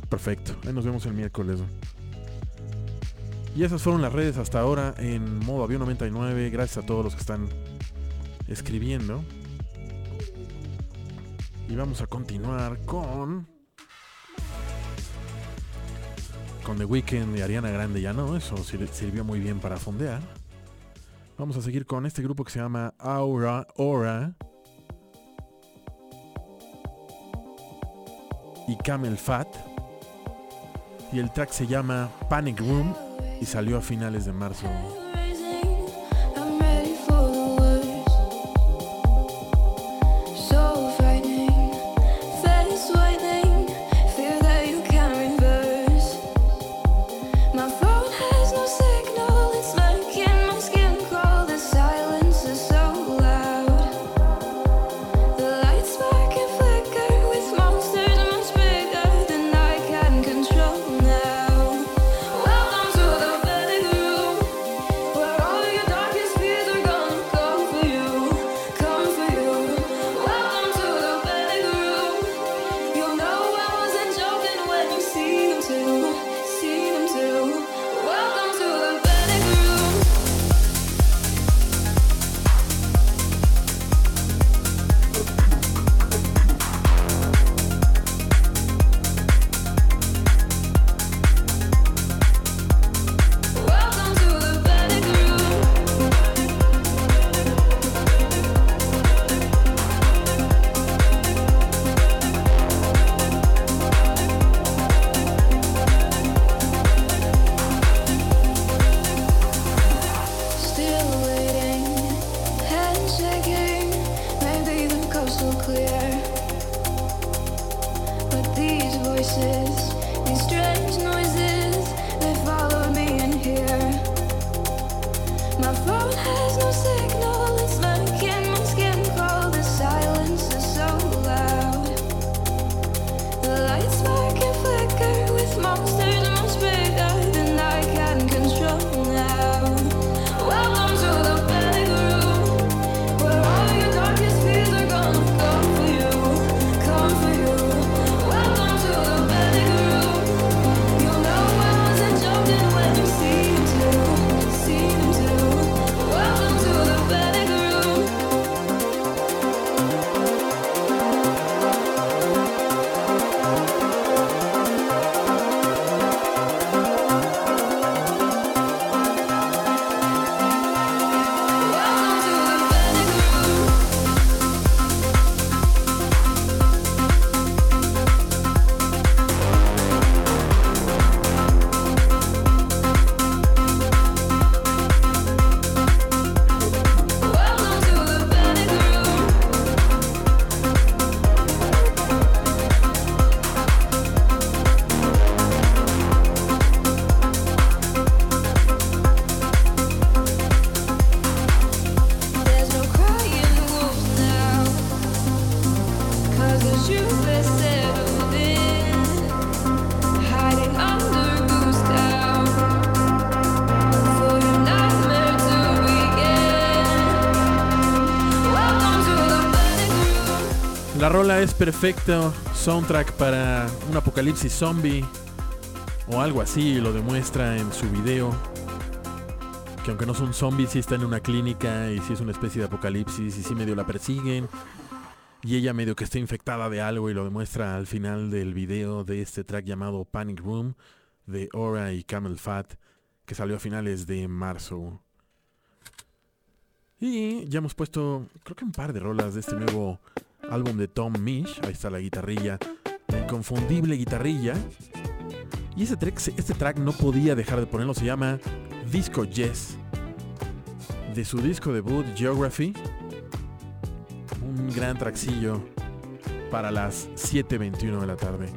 Perfecto. Ahí nos vemos el miércoles. Y esas fueron las redes hasta ahora en modo avión 99. Gracias a todos los que están escribiendo. Y vamos a continuar con... Con The Weeknd y Ariana Grande ya no, eso sir- sirvió muy bien para fondear. Vamos a seguir con este grupo que se llama Aura Aura. Y Camel Fat. Y el track se llama Panic Room y salió a finales de marzo. Rola es perfecto soundtrack para un apocalipsis zombie o algo así, lo demuestra en su video. Que aunque no son zombies, sí está en una clínica y sí es una especie de apocalipsis y sí medio la persiguen. Y ella medio que está infectada de algo y lo demuestra al final del video de este track llamado Panic Room de Aura y Camel Fat que salió a finales de marzo. Y ya hemos puesto creo que un par de rolas de este nuevo álbum de Tom Misch. Ahí está la guitarrilla, la inconfundible guitarrilla. Y ese track, este track no podía dejar de ponerlo, se llama Disco Yes. De su disco debut Geography. Un gran traxillo para las 7.21 de la tarde.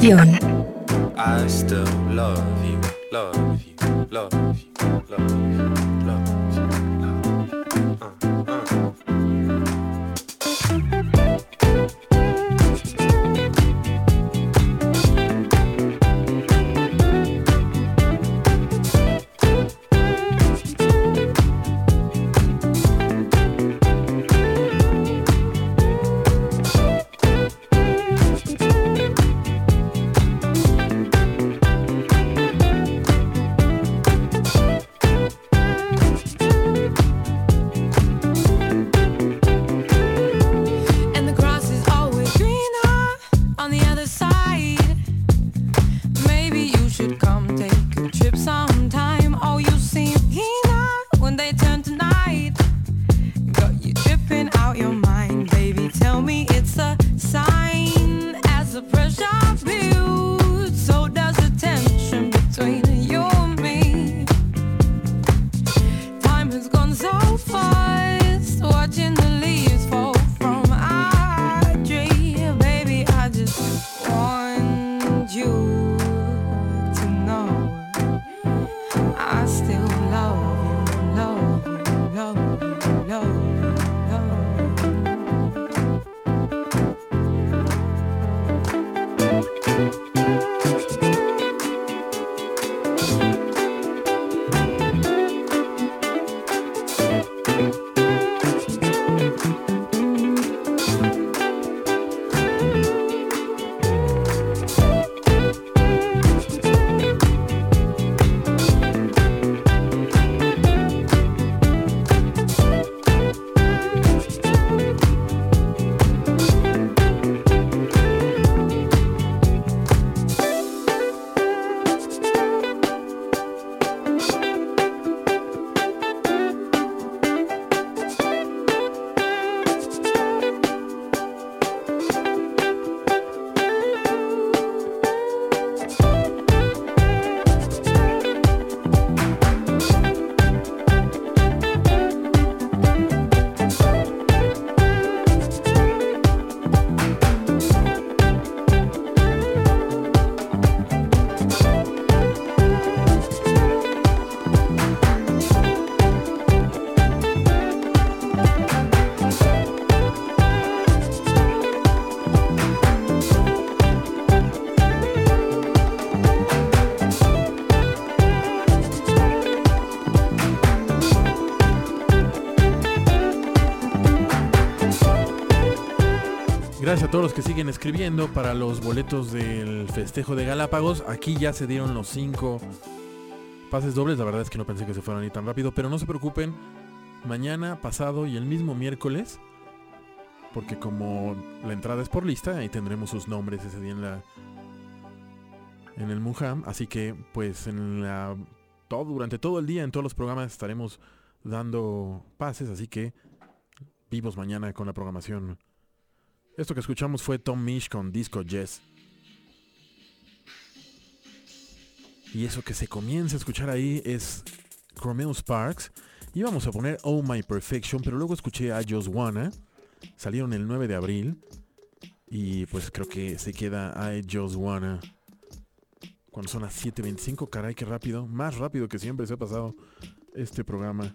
Modo todos los que siguen escribiendo para los boletos del festejo de Galápagos. Aquí ya se dieron los cinco pases dobles. La verdad es que no pensé que se fueran ir tan rápido, pero no se preocupen. Mañana, pasado y el mismo miércoles, porque como la entrada es por lista, ahí tendremos sus nombres ese día en la en el Muham. Así que, pues, en la todo durante todo el día en todos los programas estaremos dando pases. Así que vivos mañana con la programación. Esto que escuchamos fue Tom Misch con Disco Jazz. Y eso que se comienza a escuchar ahí es Romeo Sparks. Íbamos a poner Oh My Perfection, pero luego escuché a Just Wanna. Salieron el 9 de abril. Y pues creo que se queda I Just Wanna. Cuando son las 7.25, caray, qué rápido. Más rápido que siempre se ha pasado este programa.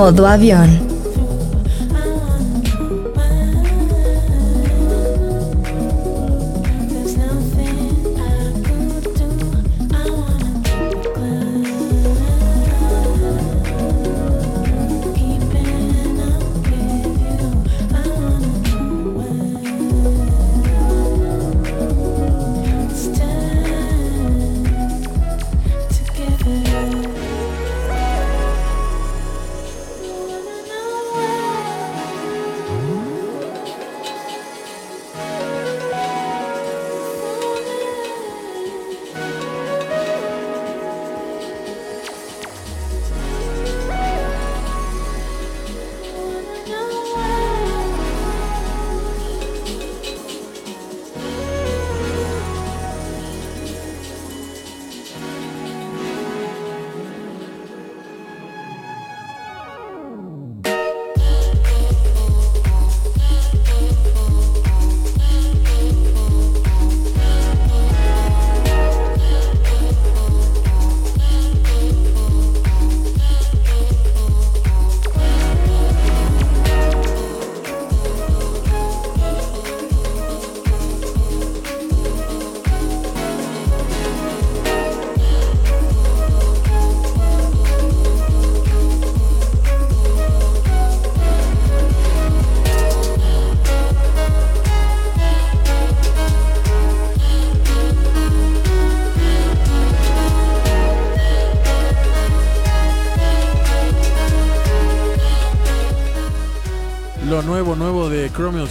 Modo avión.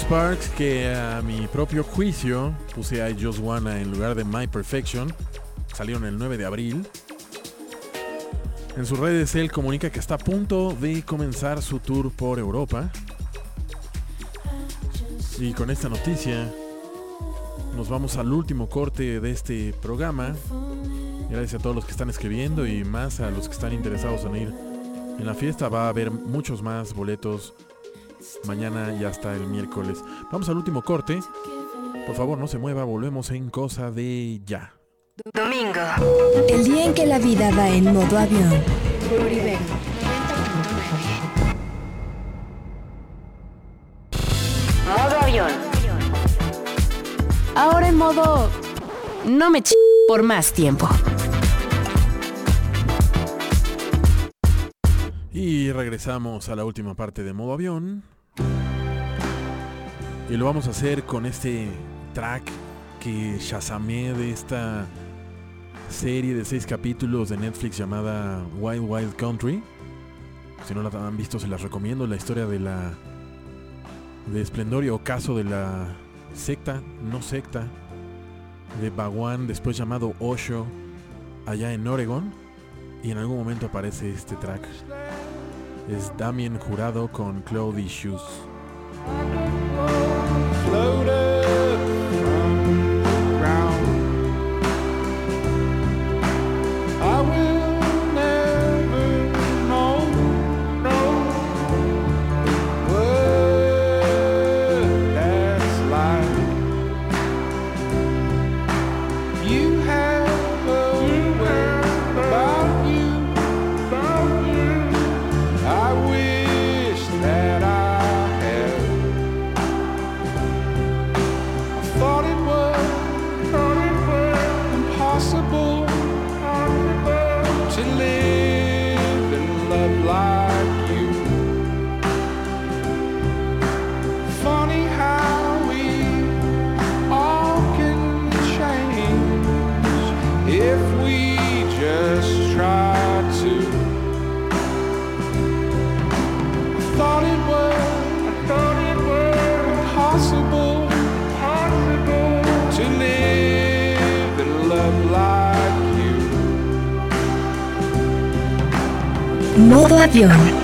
Sparks, que a mi propio juicio puse I Just Wanna en lugar de My Perfection. Salieron el 9 de abril. En sus redes él comunica que está a punto de comenzar su tour por Europa. Y con esta noticia nos vamos al último corte de este programa. Gracias a todos los que están escribiendo y más a los que están interesados en ir en la fiesta. Va a haber muchos más boletos mañana y hasta el miércoles. Vamos al último corte. Por favor, no se mueva, volvemos en cosa de ya. Domingo. El día en que la vida va en modo avión. Modo avión. Ahora en modo... No me ch... por más tiempo. Y regresamos a la última parte de modo avión. Y lo vamos a hacer con este track que shazamé de esta serie de seis capítulos de Netflix llamada Wild Wild Country. Si no la han visto, se las recomiendo. La historia de la. de esplendor y ocaso de la secta, no secta, de Bhagwan, después llamado Osho, allá en Oregon. Y en algún momento aparece este track. Es Damien Jurado con Cloudy Shoes. You.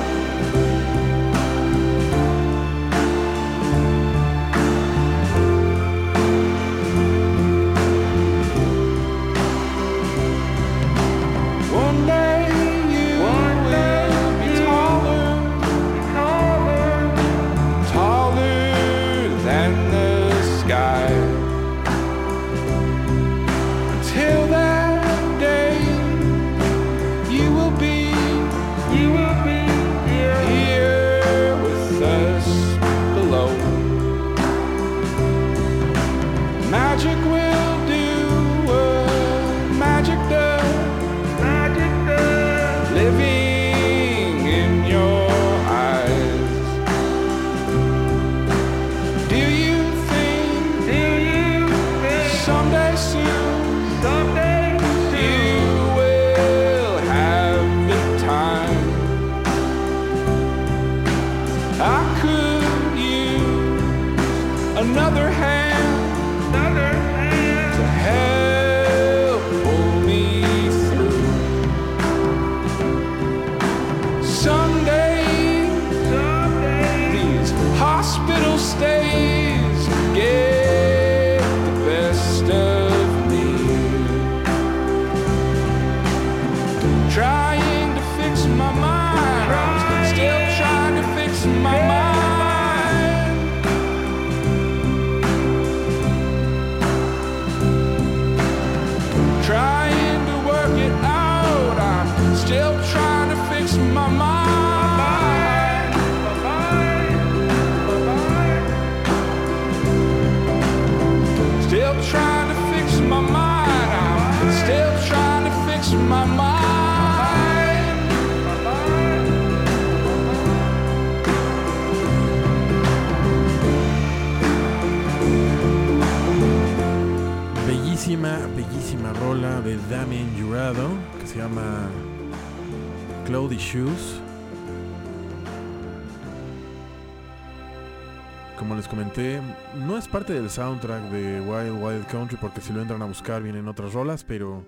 No es parte del soundtrack de Wild Wild Country porque si lo entran a buscar vienen otras rolas, pero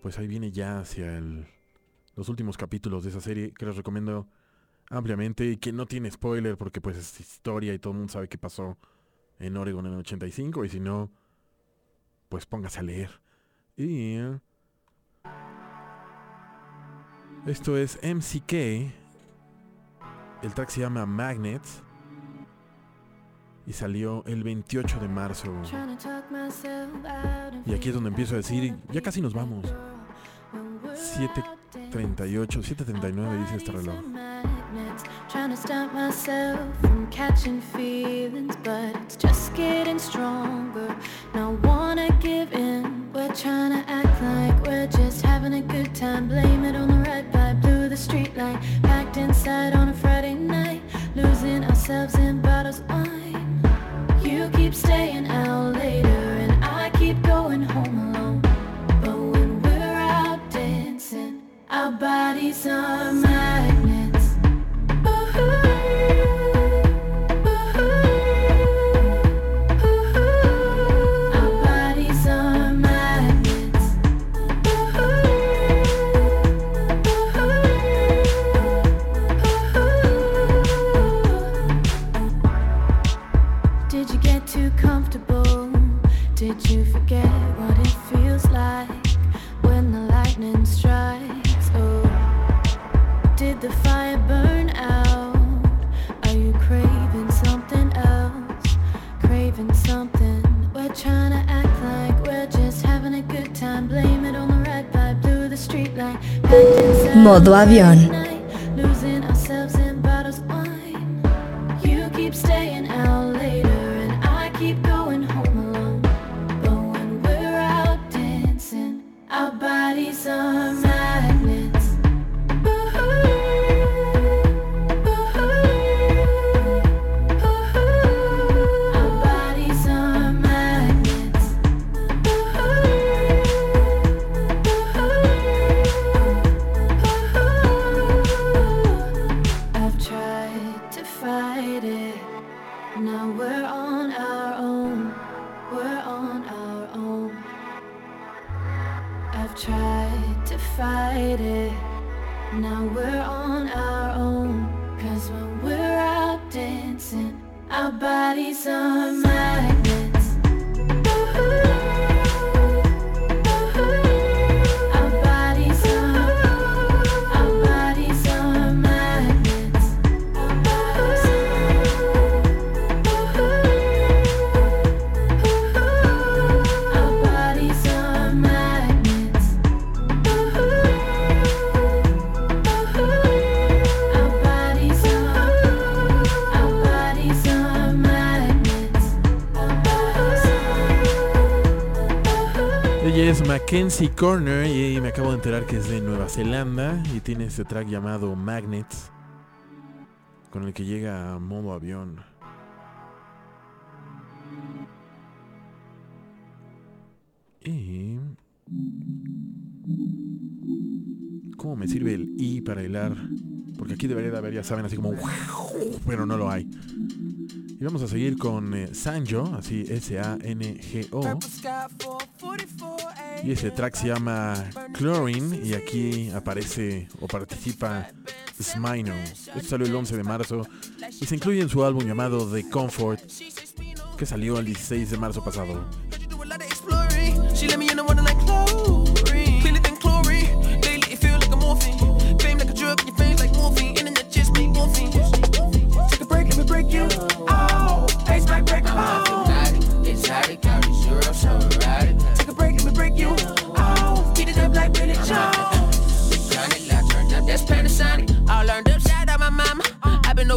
pues ahí viene ya hacia los últimos capítulos de esa serie que les recomiendo ampliamente y que no tiene spoiler porque pues es historia y todo el mundo sabe qué pasó en Oregon en el 85 y si no, pues póngase a leer. Y esto es MCK. El track se llama Magnets y salió el 28 de marzo. Y aquí es donde empiezo a decir, ya casi nos vamos. 7.38, 7.39 dice este reloj. Trying to stop myself from catching feelings, but it's just getting stronger. Don't wanna give in. We're trying to act like we're just having a good time. Blame it on the red through the street light. Packed inside on a Friday night, losing ourselves in bottles of wine. You keep staying out later, and I keep going home alone. But when we're out dancing, our bodies are magnets. Modo avión. Mackenzie Corner y me acabo de enterar que es de Nueva Zelanda y tiene este track llamado Magnets con el que llega a modo avión. Y... ¿Cómo me sirve el I para hilar? Porque aquí debería de haber, ya saben, así como... Pero no lo hay. Y vamos a seguir con eh, Sanjo, así S-A-N-G-O. Y ese track se llama Chlorine y aquí aparece o participa Smino. Esto salió el 11 de marzo y se incluye en su álbum llamado The Comfort que salió el 16 de marzo pasado.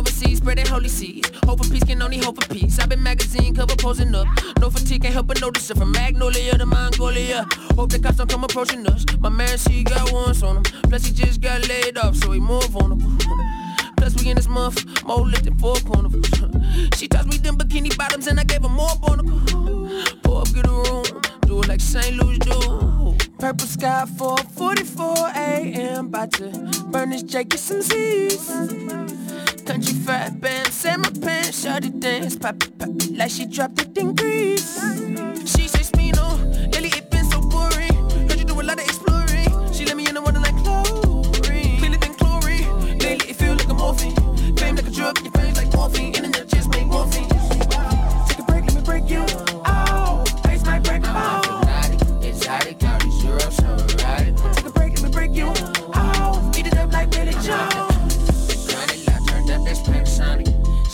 Overseas spreading holy seeds. Hope for peace can only hope for peace. I've been magazine cover posing up. No fatigue, can't help but notice it from Magnolia to Mongolia. Hope the cops don't come approaching us. My man, she got once on him. Plus, he just got laid off, so he more vulnerable. Plus, we in this month, more lit than four carnivals. She tossed me them bikini bottoms, and I gave her more barnacle. Pour up, get a room. do it like St. Louis do. Purple sky for 44 a.m. About to burn this J, get some Z's. Country fat band, set my pants, it dance, pop it, pop like she dropped it in Greece. She says me no, lately it been so boring. Heard you do a lot of exploring. She let me in the water like chlorine, cleaner than chlorine. Lately it feel like a morphine, fame like a drug, your fame like morphine. Internet just make morphine. Take a break, let me break you.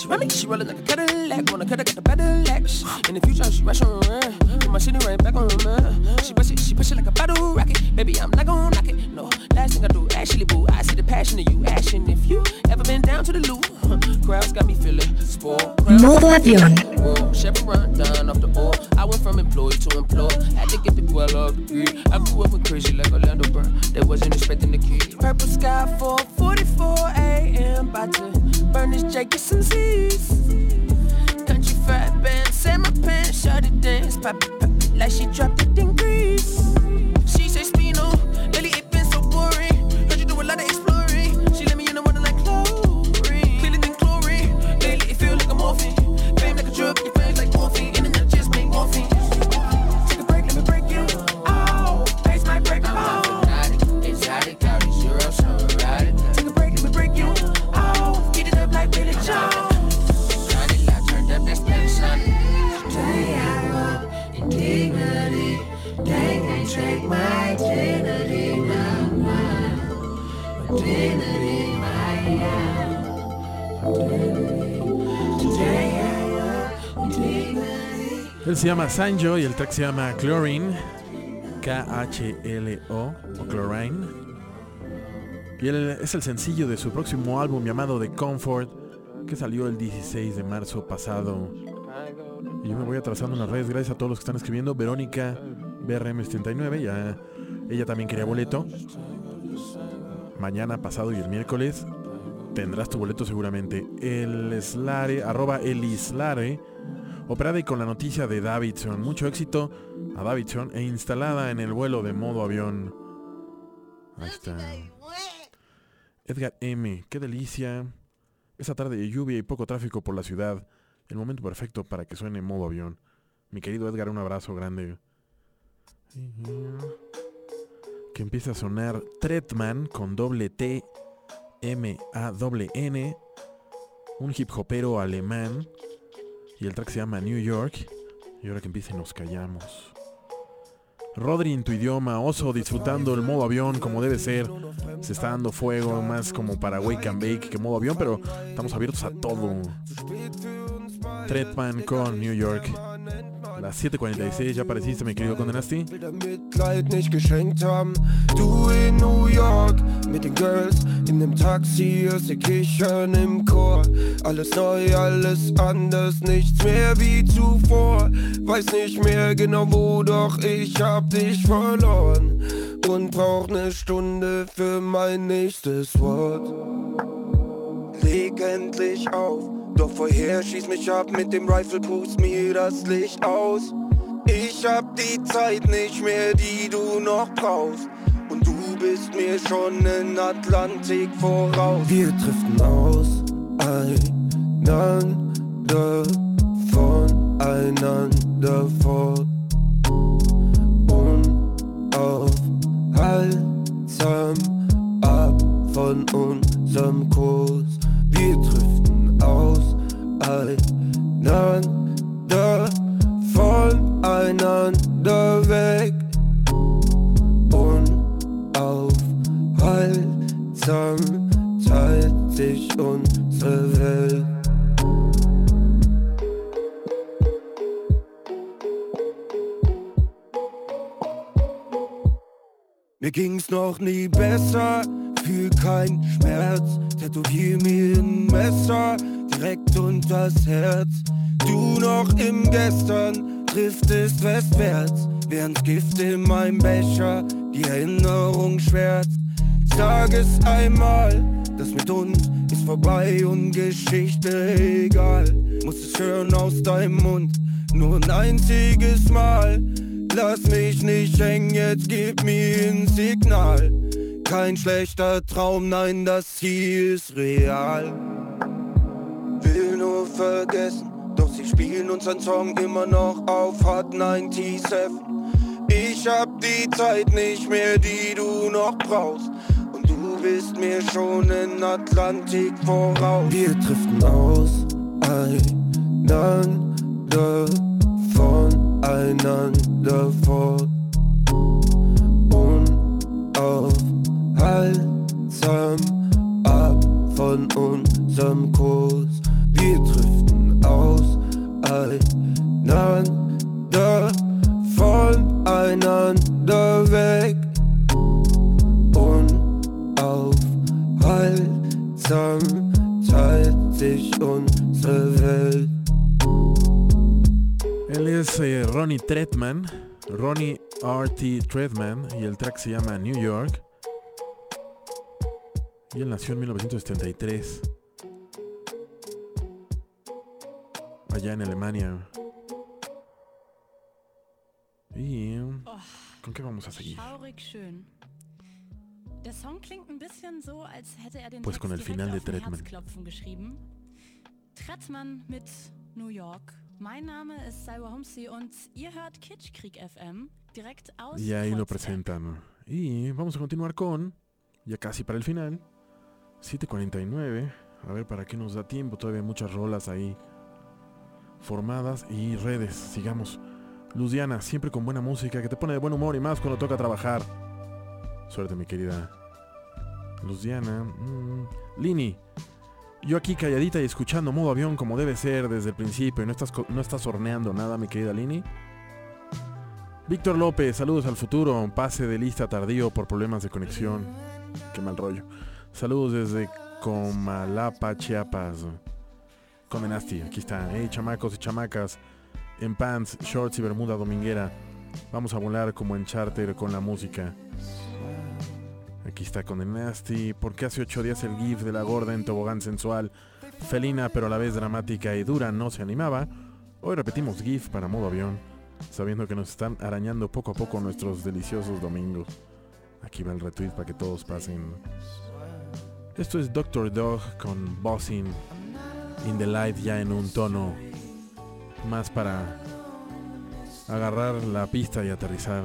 She run she rollin' like a Cadillac. Wanna cut her, got the Cadillacs. In the future, she rush on around. Put my city right back on her. She push it, she push it like a battle rocket. Baby, I'm not gon' knock it. No, last thing I do, actually, boo. I see the passion in you, action. If you ever been down to the loop, crowds got me feeling spoiled. Modo avión. Chevron down off the board. I went from employee to employee. Had to get the 12 off. I grew up with crazy like Orlando Burn. They wasn't expecting the key. Purple sky for 44 a.m. About to burn this J, get some Z's. Country fat band, set my pants, it dance, pop pop like she dropped it in Él se llama Sanjo y el track se llama Chlorine. K-H-L-O o Chlorine. Y él es el sencillo de su próximo álbum llamado The Comfort que salió el 16 de marzo pasado. Y yo me voy atrasando en las redes gracias a todos los que están escribiendo. Verónica BRM79, ya ella también quería boleto. Mañana, pasado y el miércoles tendrás tu boleto seguramente. El Slare, arroba el Islare, operada y con la noticia de Davidson. Mucho éxito a Davidson e instalada en el vuelo de modo avión. Ahí está. Edgar M, qué delicia. Esa tarde de lluvia y poco tráfico por la ciudad. El momento perfecto para que suene modo avión. Mi querido Edgar, un abrazo grande. Que empieza a sonar Tretman con doble T M A W N. Un hip hopero alemán. Y el track se llama New York. Y ahora que empiece nos callamos. Rodri en tu idioma, oso disfrutando el modo avión como debe ser. Se está dando fuego más como para Wake and Bake que modo avión, pero estamos abiertos a todo. Tretman con New York. Las 7.46, ya apareciste mi querido Condenasti. Mitleid nicht geschenkt haben. Du in New York mit den Girls in dem Taxi, hörst die Kichern im Chor. Alles neu, alles anders, nichts mehr wie zuvor. Weiß nicht mehr genau wo, doch ich hab dich verloren. Und brauch ne Stunde für mein nächstes Wort. Leg endlich auf. Doch vorher schieß mich ab mit dem Rifle, pust mir das Licht aus. Ich hab die Zeit nicht mehr, die du noch brauchst. Und du bist mir schon in Atlantik voraus. Wir driften aus, einander, voneinander fort. Unaufhaltsam ab von unserem Kurs. Wir driften aus, einander, voneinander weg. Unaufhaltsam teilt sich unsere Welt. Mir ging's noch nie besser, fühl keinen Schmerz. Tätowier mir ein Messer direkt unters Herz. Du noch im Gestern driftest westwärts, während Gift in meinem Becher die Erinnerung schwärzt. Sag es einmal, das mit uns ist vorbei und Geschichte egal. Muss es hören aus deinem Mund, nur ein einziges Mal. lass mich nicht hängen, jetzt gib mir ein Signal. Kein schlechter Traum, nein, das hier ist real. Will nur vergessen, doch sie spielen unseren Song immer noch auf Hot 97. Ich hab die Zeit nicht mehr, die du noch brauchst. Und du bist mir schon in Atlantik voraus. Wir driften aus, einander, voneinander fort. Unaufhaltsam ab von unserem Kurs. Wir driften aus, einander, voneinander weg. Unaufhaltsam teilt sich unsere Welt. Él es eh, Ronnie Tretman, Ronnie R.T. Tretman, y el track se llama New York. Y él nació en 1973. Allá en Alemania. Y... ¿Con qué vamos a seguir? Er Pues con el final de auf dem Trettmann. Herzklopfen geschrieben. Trettmann mit New York. Mein Name ist Salwa Humsi und ihr hört Kitschkrieg FM direkt aus Y ahí lo presentan. Y vamos a continuar con, ya casi para el final, 7.49. A ver para qué nos da tiempo. Todavía hay muchas rolas ahí formadas y redes. Sigamos. Luciana, siempre con buena música que te pone de buen humor y más cuando toca trabajar. Suerte, mi querida. Luciana. mm, Lini. Yo aquí calladita y escuchando modo avión como debe ser desde el principio. No estás, no estás horneando nada, mi querida Lini. Víctor López, saludos al futuro. Pase de lista tardío por problemas de conexión. Qué mal rollo. Saludos desde Comalapa, Chiapas. Condenasti, aquí está. Hey, chamacos y chamacas. En pants, shorts y bermuda dominguera. Vamos a volar como en charter con la música. Aquí está Condenasti. Porque hace ocho días el GIF de la gorda en tobogán sensual, felina pero a la vez dramática y dura no se animaba. Hoy repetimos GIF para modo avión, sabiendo que nos están arañando poco a poco nuestros deliciosos domingos. Aquí va el retweet para que todos pasen. Esto es Doctor Dog con Bossing in the Light ya en un tono más para agarrar la pista y aterrizar.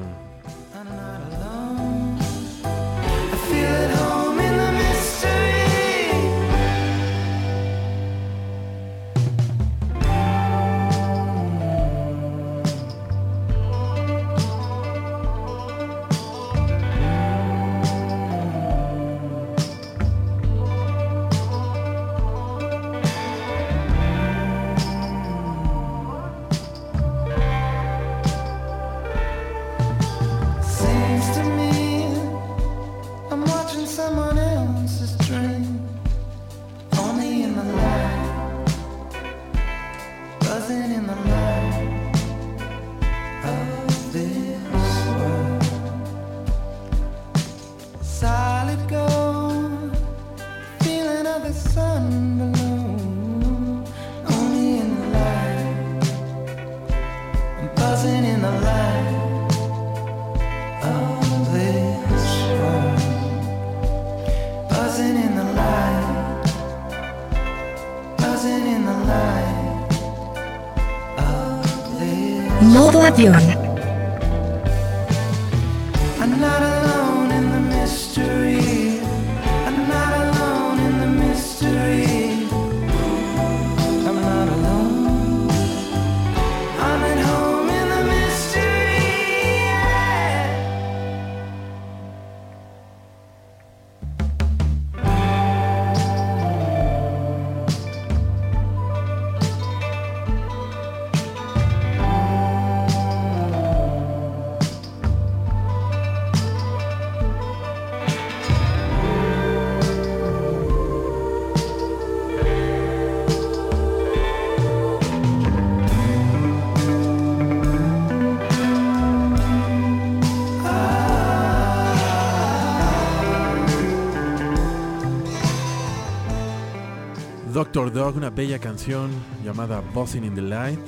Doctor una bella canción llamada Buzzing in the Light.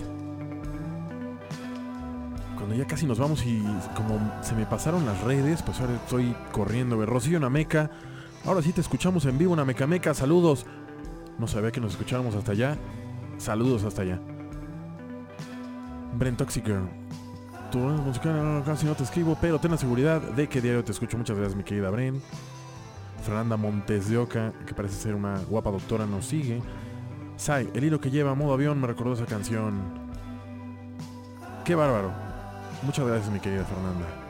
cuando ya casi nos vamos y como se me pasaron las redes, pues ahora estoy corriendo. Rocío Nameca, ahora sí te escuchamos en vivo, Nameca Meca, saludos. No sabía que nos escucháramos hasta allá. Saludos hasta allá. Brent Toxic Girl. Tu música casi no te escribo, pero ten la seguridad de que diario te escucho. Muchas gracias, mi querida Bren. Fernanda Montes de Oca, que parece ser una guapa doctora, nos sigue. Sai, el hilo que lleva modo avión me recordó esa canción. Qué bárbaro. Muchas gracias, mi querida Fernanda.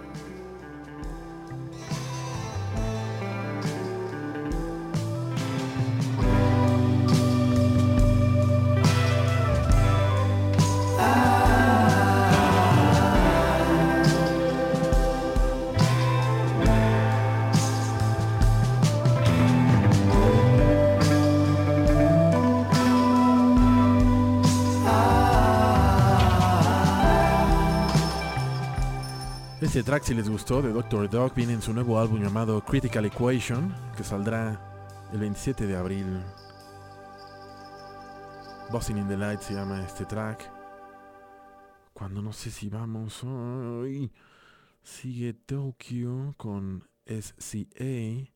Este track, si les gustó, de Dr. Dog, viene en su nuevo álbum llamado Critical Equation, que saldrá el 27 de abril. Busting in the Light se llama este track. Cuando no sé si vamos hoy. Sigue Tokyo con SCA.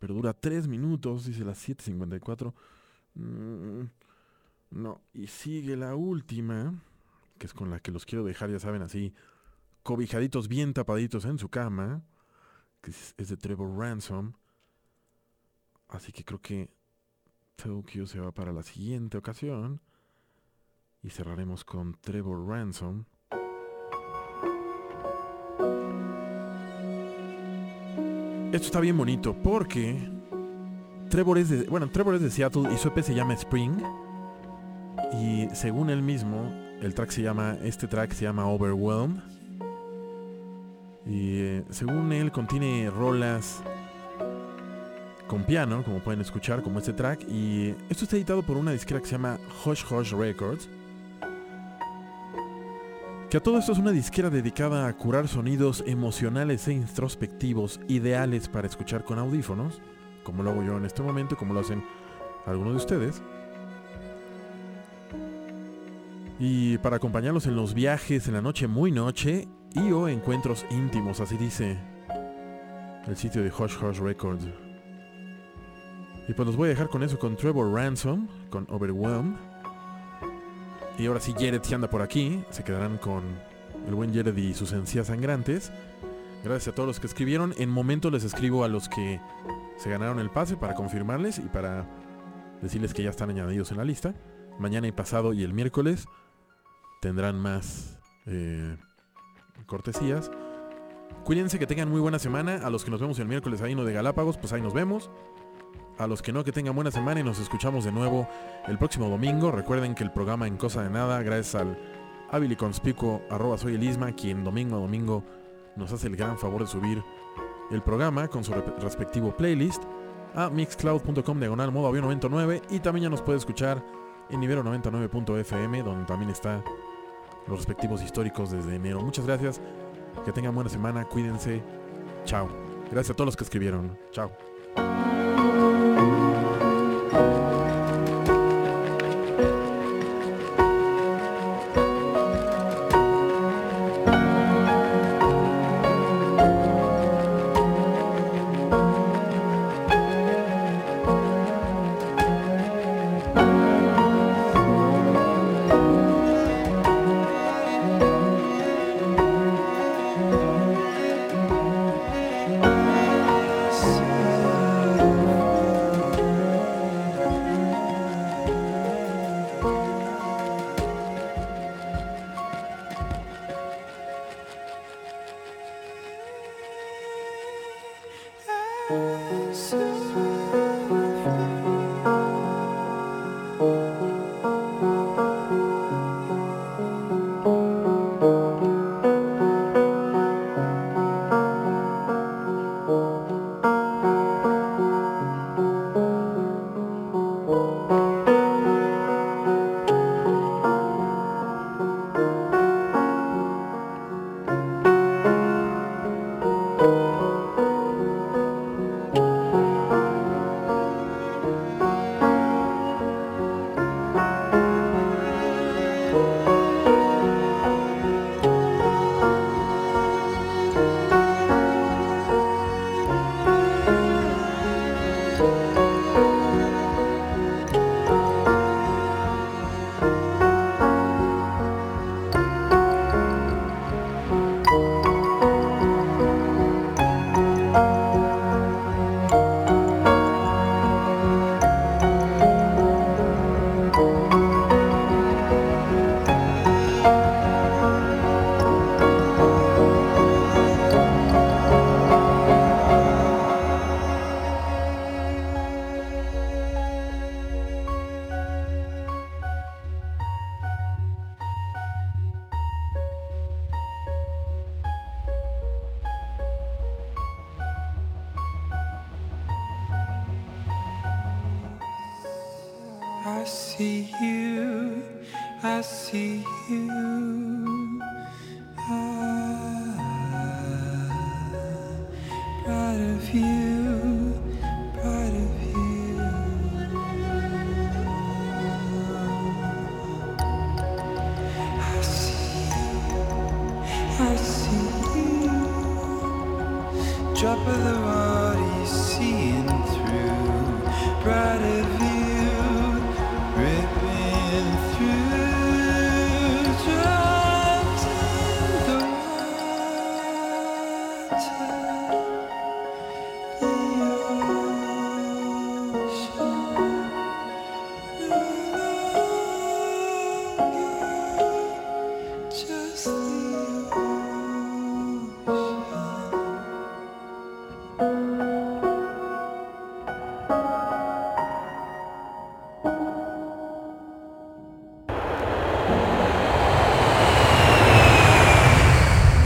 Pero dura 3 minutos, dice las 7.54. Mm, no, y sigue la última, que es con la que los quiero dejar, ya saben, así cobijaditos bien tapaditos en su cama, que es, de Trevor Ransom. Así que creo que Tokyo se va para la siguiente ocasión. Y cerraremos con Trevor Ransom. Esto está bien bonito porque Trevor es de, bueno, Trevor es de Seattle y su EP se llama Spring. Y según él mismo, el track se llama, este track se llama Overwhelmed. Y eh, según él contiene rolas con piano, como pueden escuchar, como este track. Y esto está editado por una disquera que se llama Hush Hush Records. Que a todo esto es una disquera dedicada a curar sonidos emocionales e introspectivos ideales para escuchar con audífonos, como lo hago yo en este momento, como lo hacen algunos de ustedes. Y para acompañarlos en los viajes en la noche muy noche y o encuentros íntimos, así dice el sitio de Hush Hush Records. Y pues los voy a dejar con eso, con Trevor Ransom, con Overwhelmed. Y ahora sí, Jared si anda por aquí, se quedarán con el buen Jared y sus encías sangrantes. Gracias a todos los que escribieron. En momento les escribo a los que se ganaron el pase para confirmarles y para decirles que ya están añadidos en la lista. Mañana y pasado y el miércoles tendrán más eh, cortesías. Cuídense que tengan muy buena semana. A los que nos vemos el miércoles ahí no de Galápagos, pues ahí nos vemos. A los que no, que tengan buena semana y nos escuchamos de nuevo el próximo domingo. Recuerden que el programa En Cosa de Nada, gracias al hábil y conspicuo arroba soy el Isma, quien domingo a domingo nos hace el gran favor de subir el programa con su respectivo playlist a mixcloud.com diagonal modo avión 99 y también ya nos puede escuchar en Ibero 99.fm donde también está los respectivos históricos desde enero. Muchas gracias, que tengan buena semana, cuídense, chao. Gracias a todos los que escribieron, chao.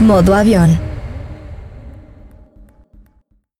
Modo avión.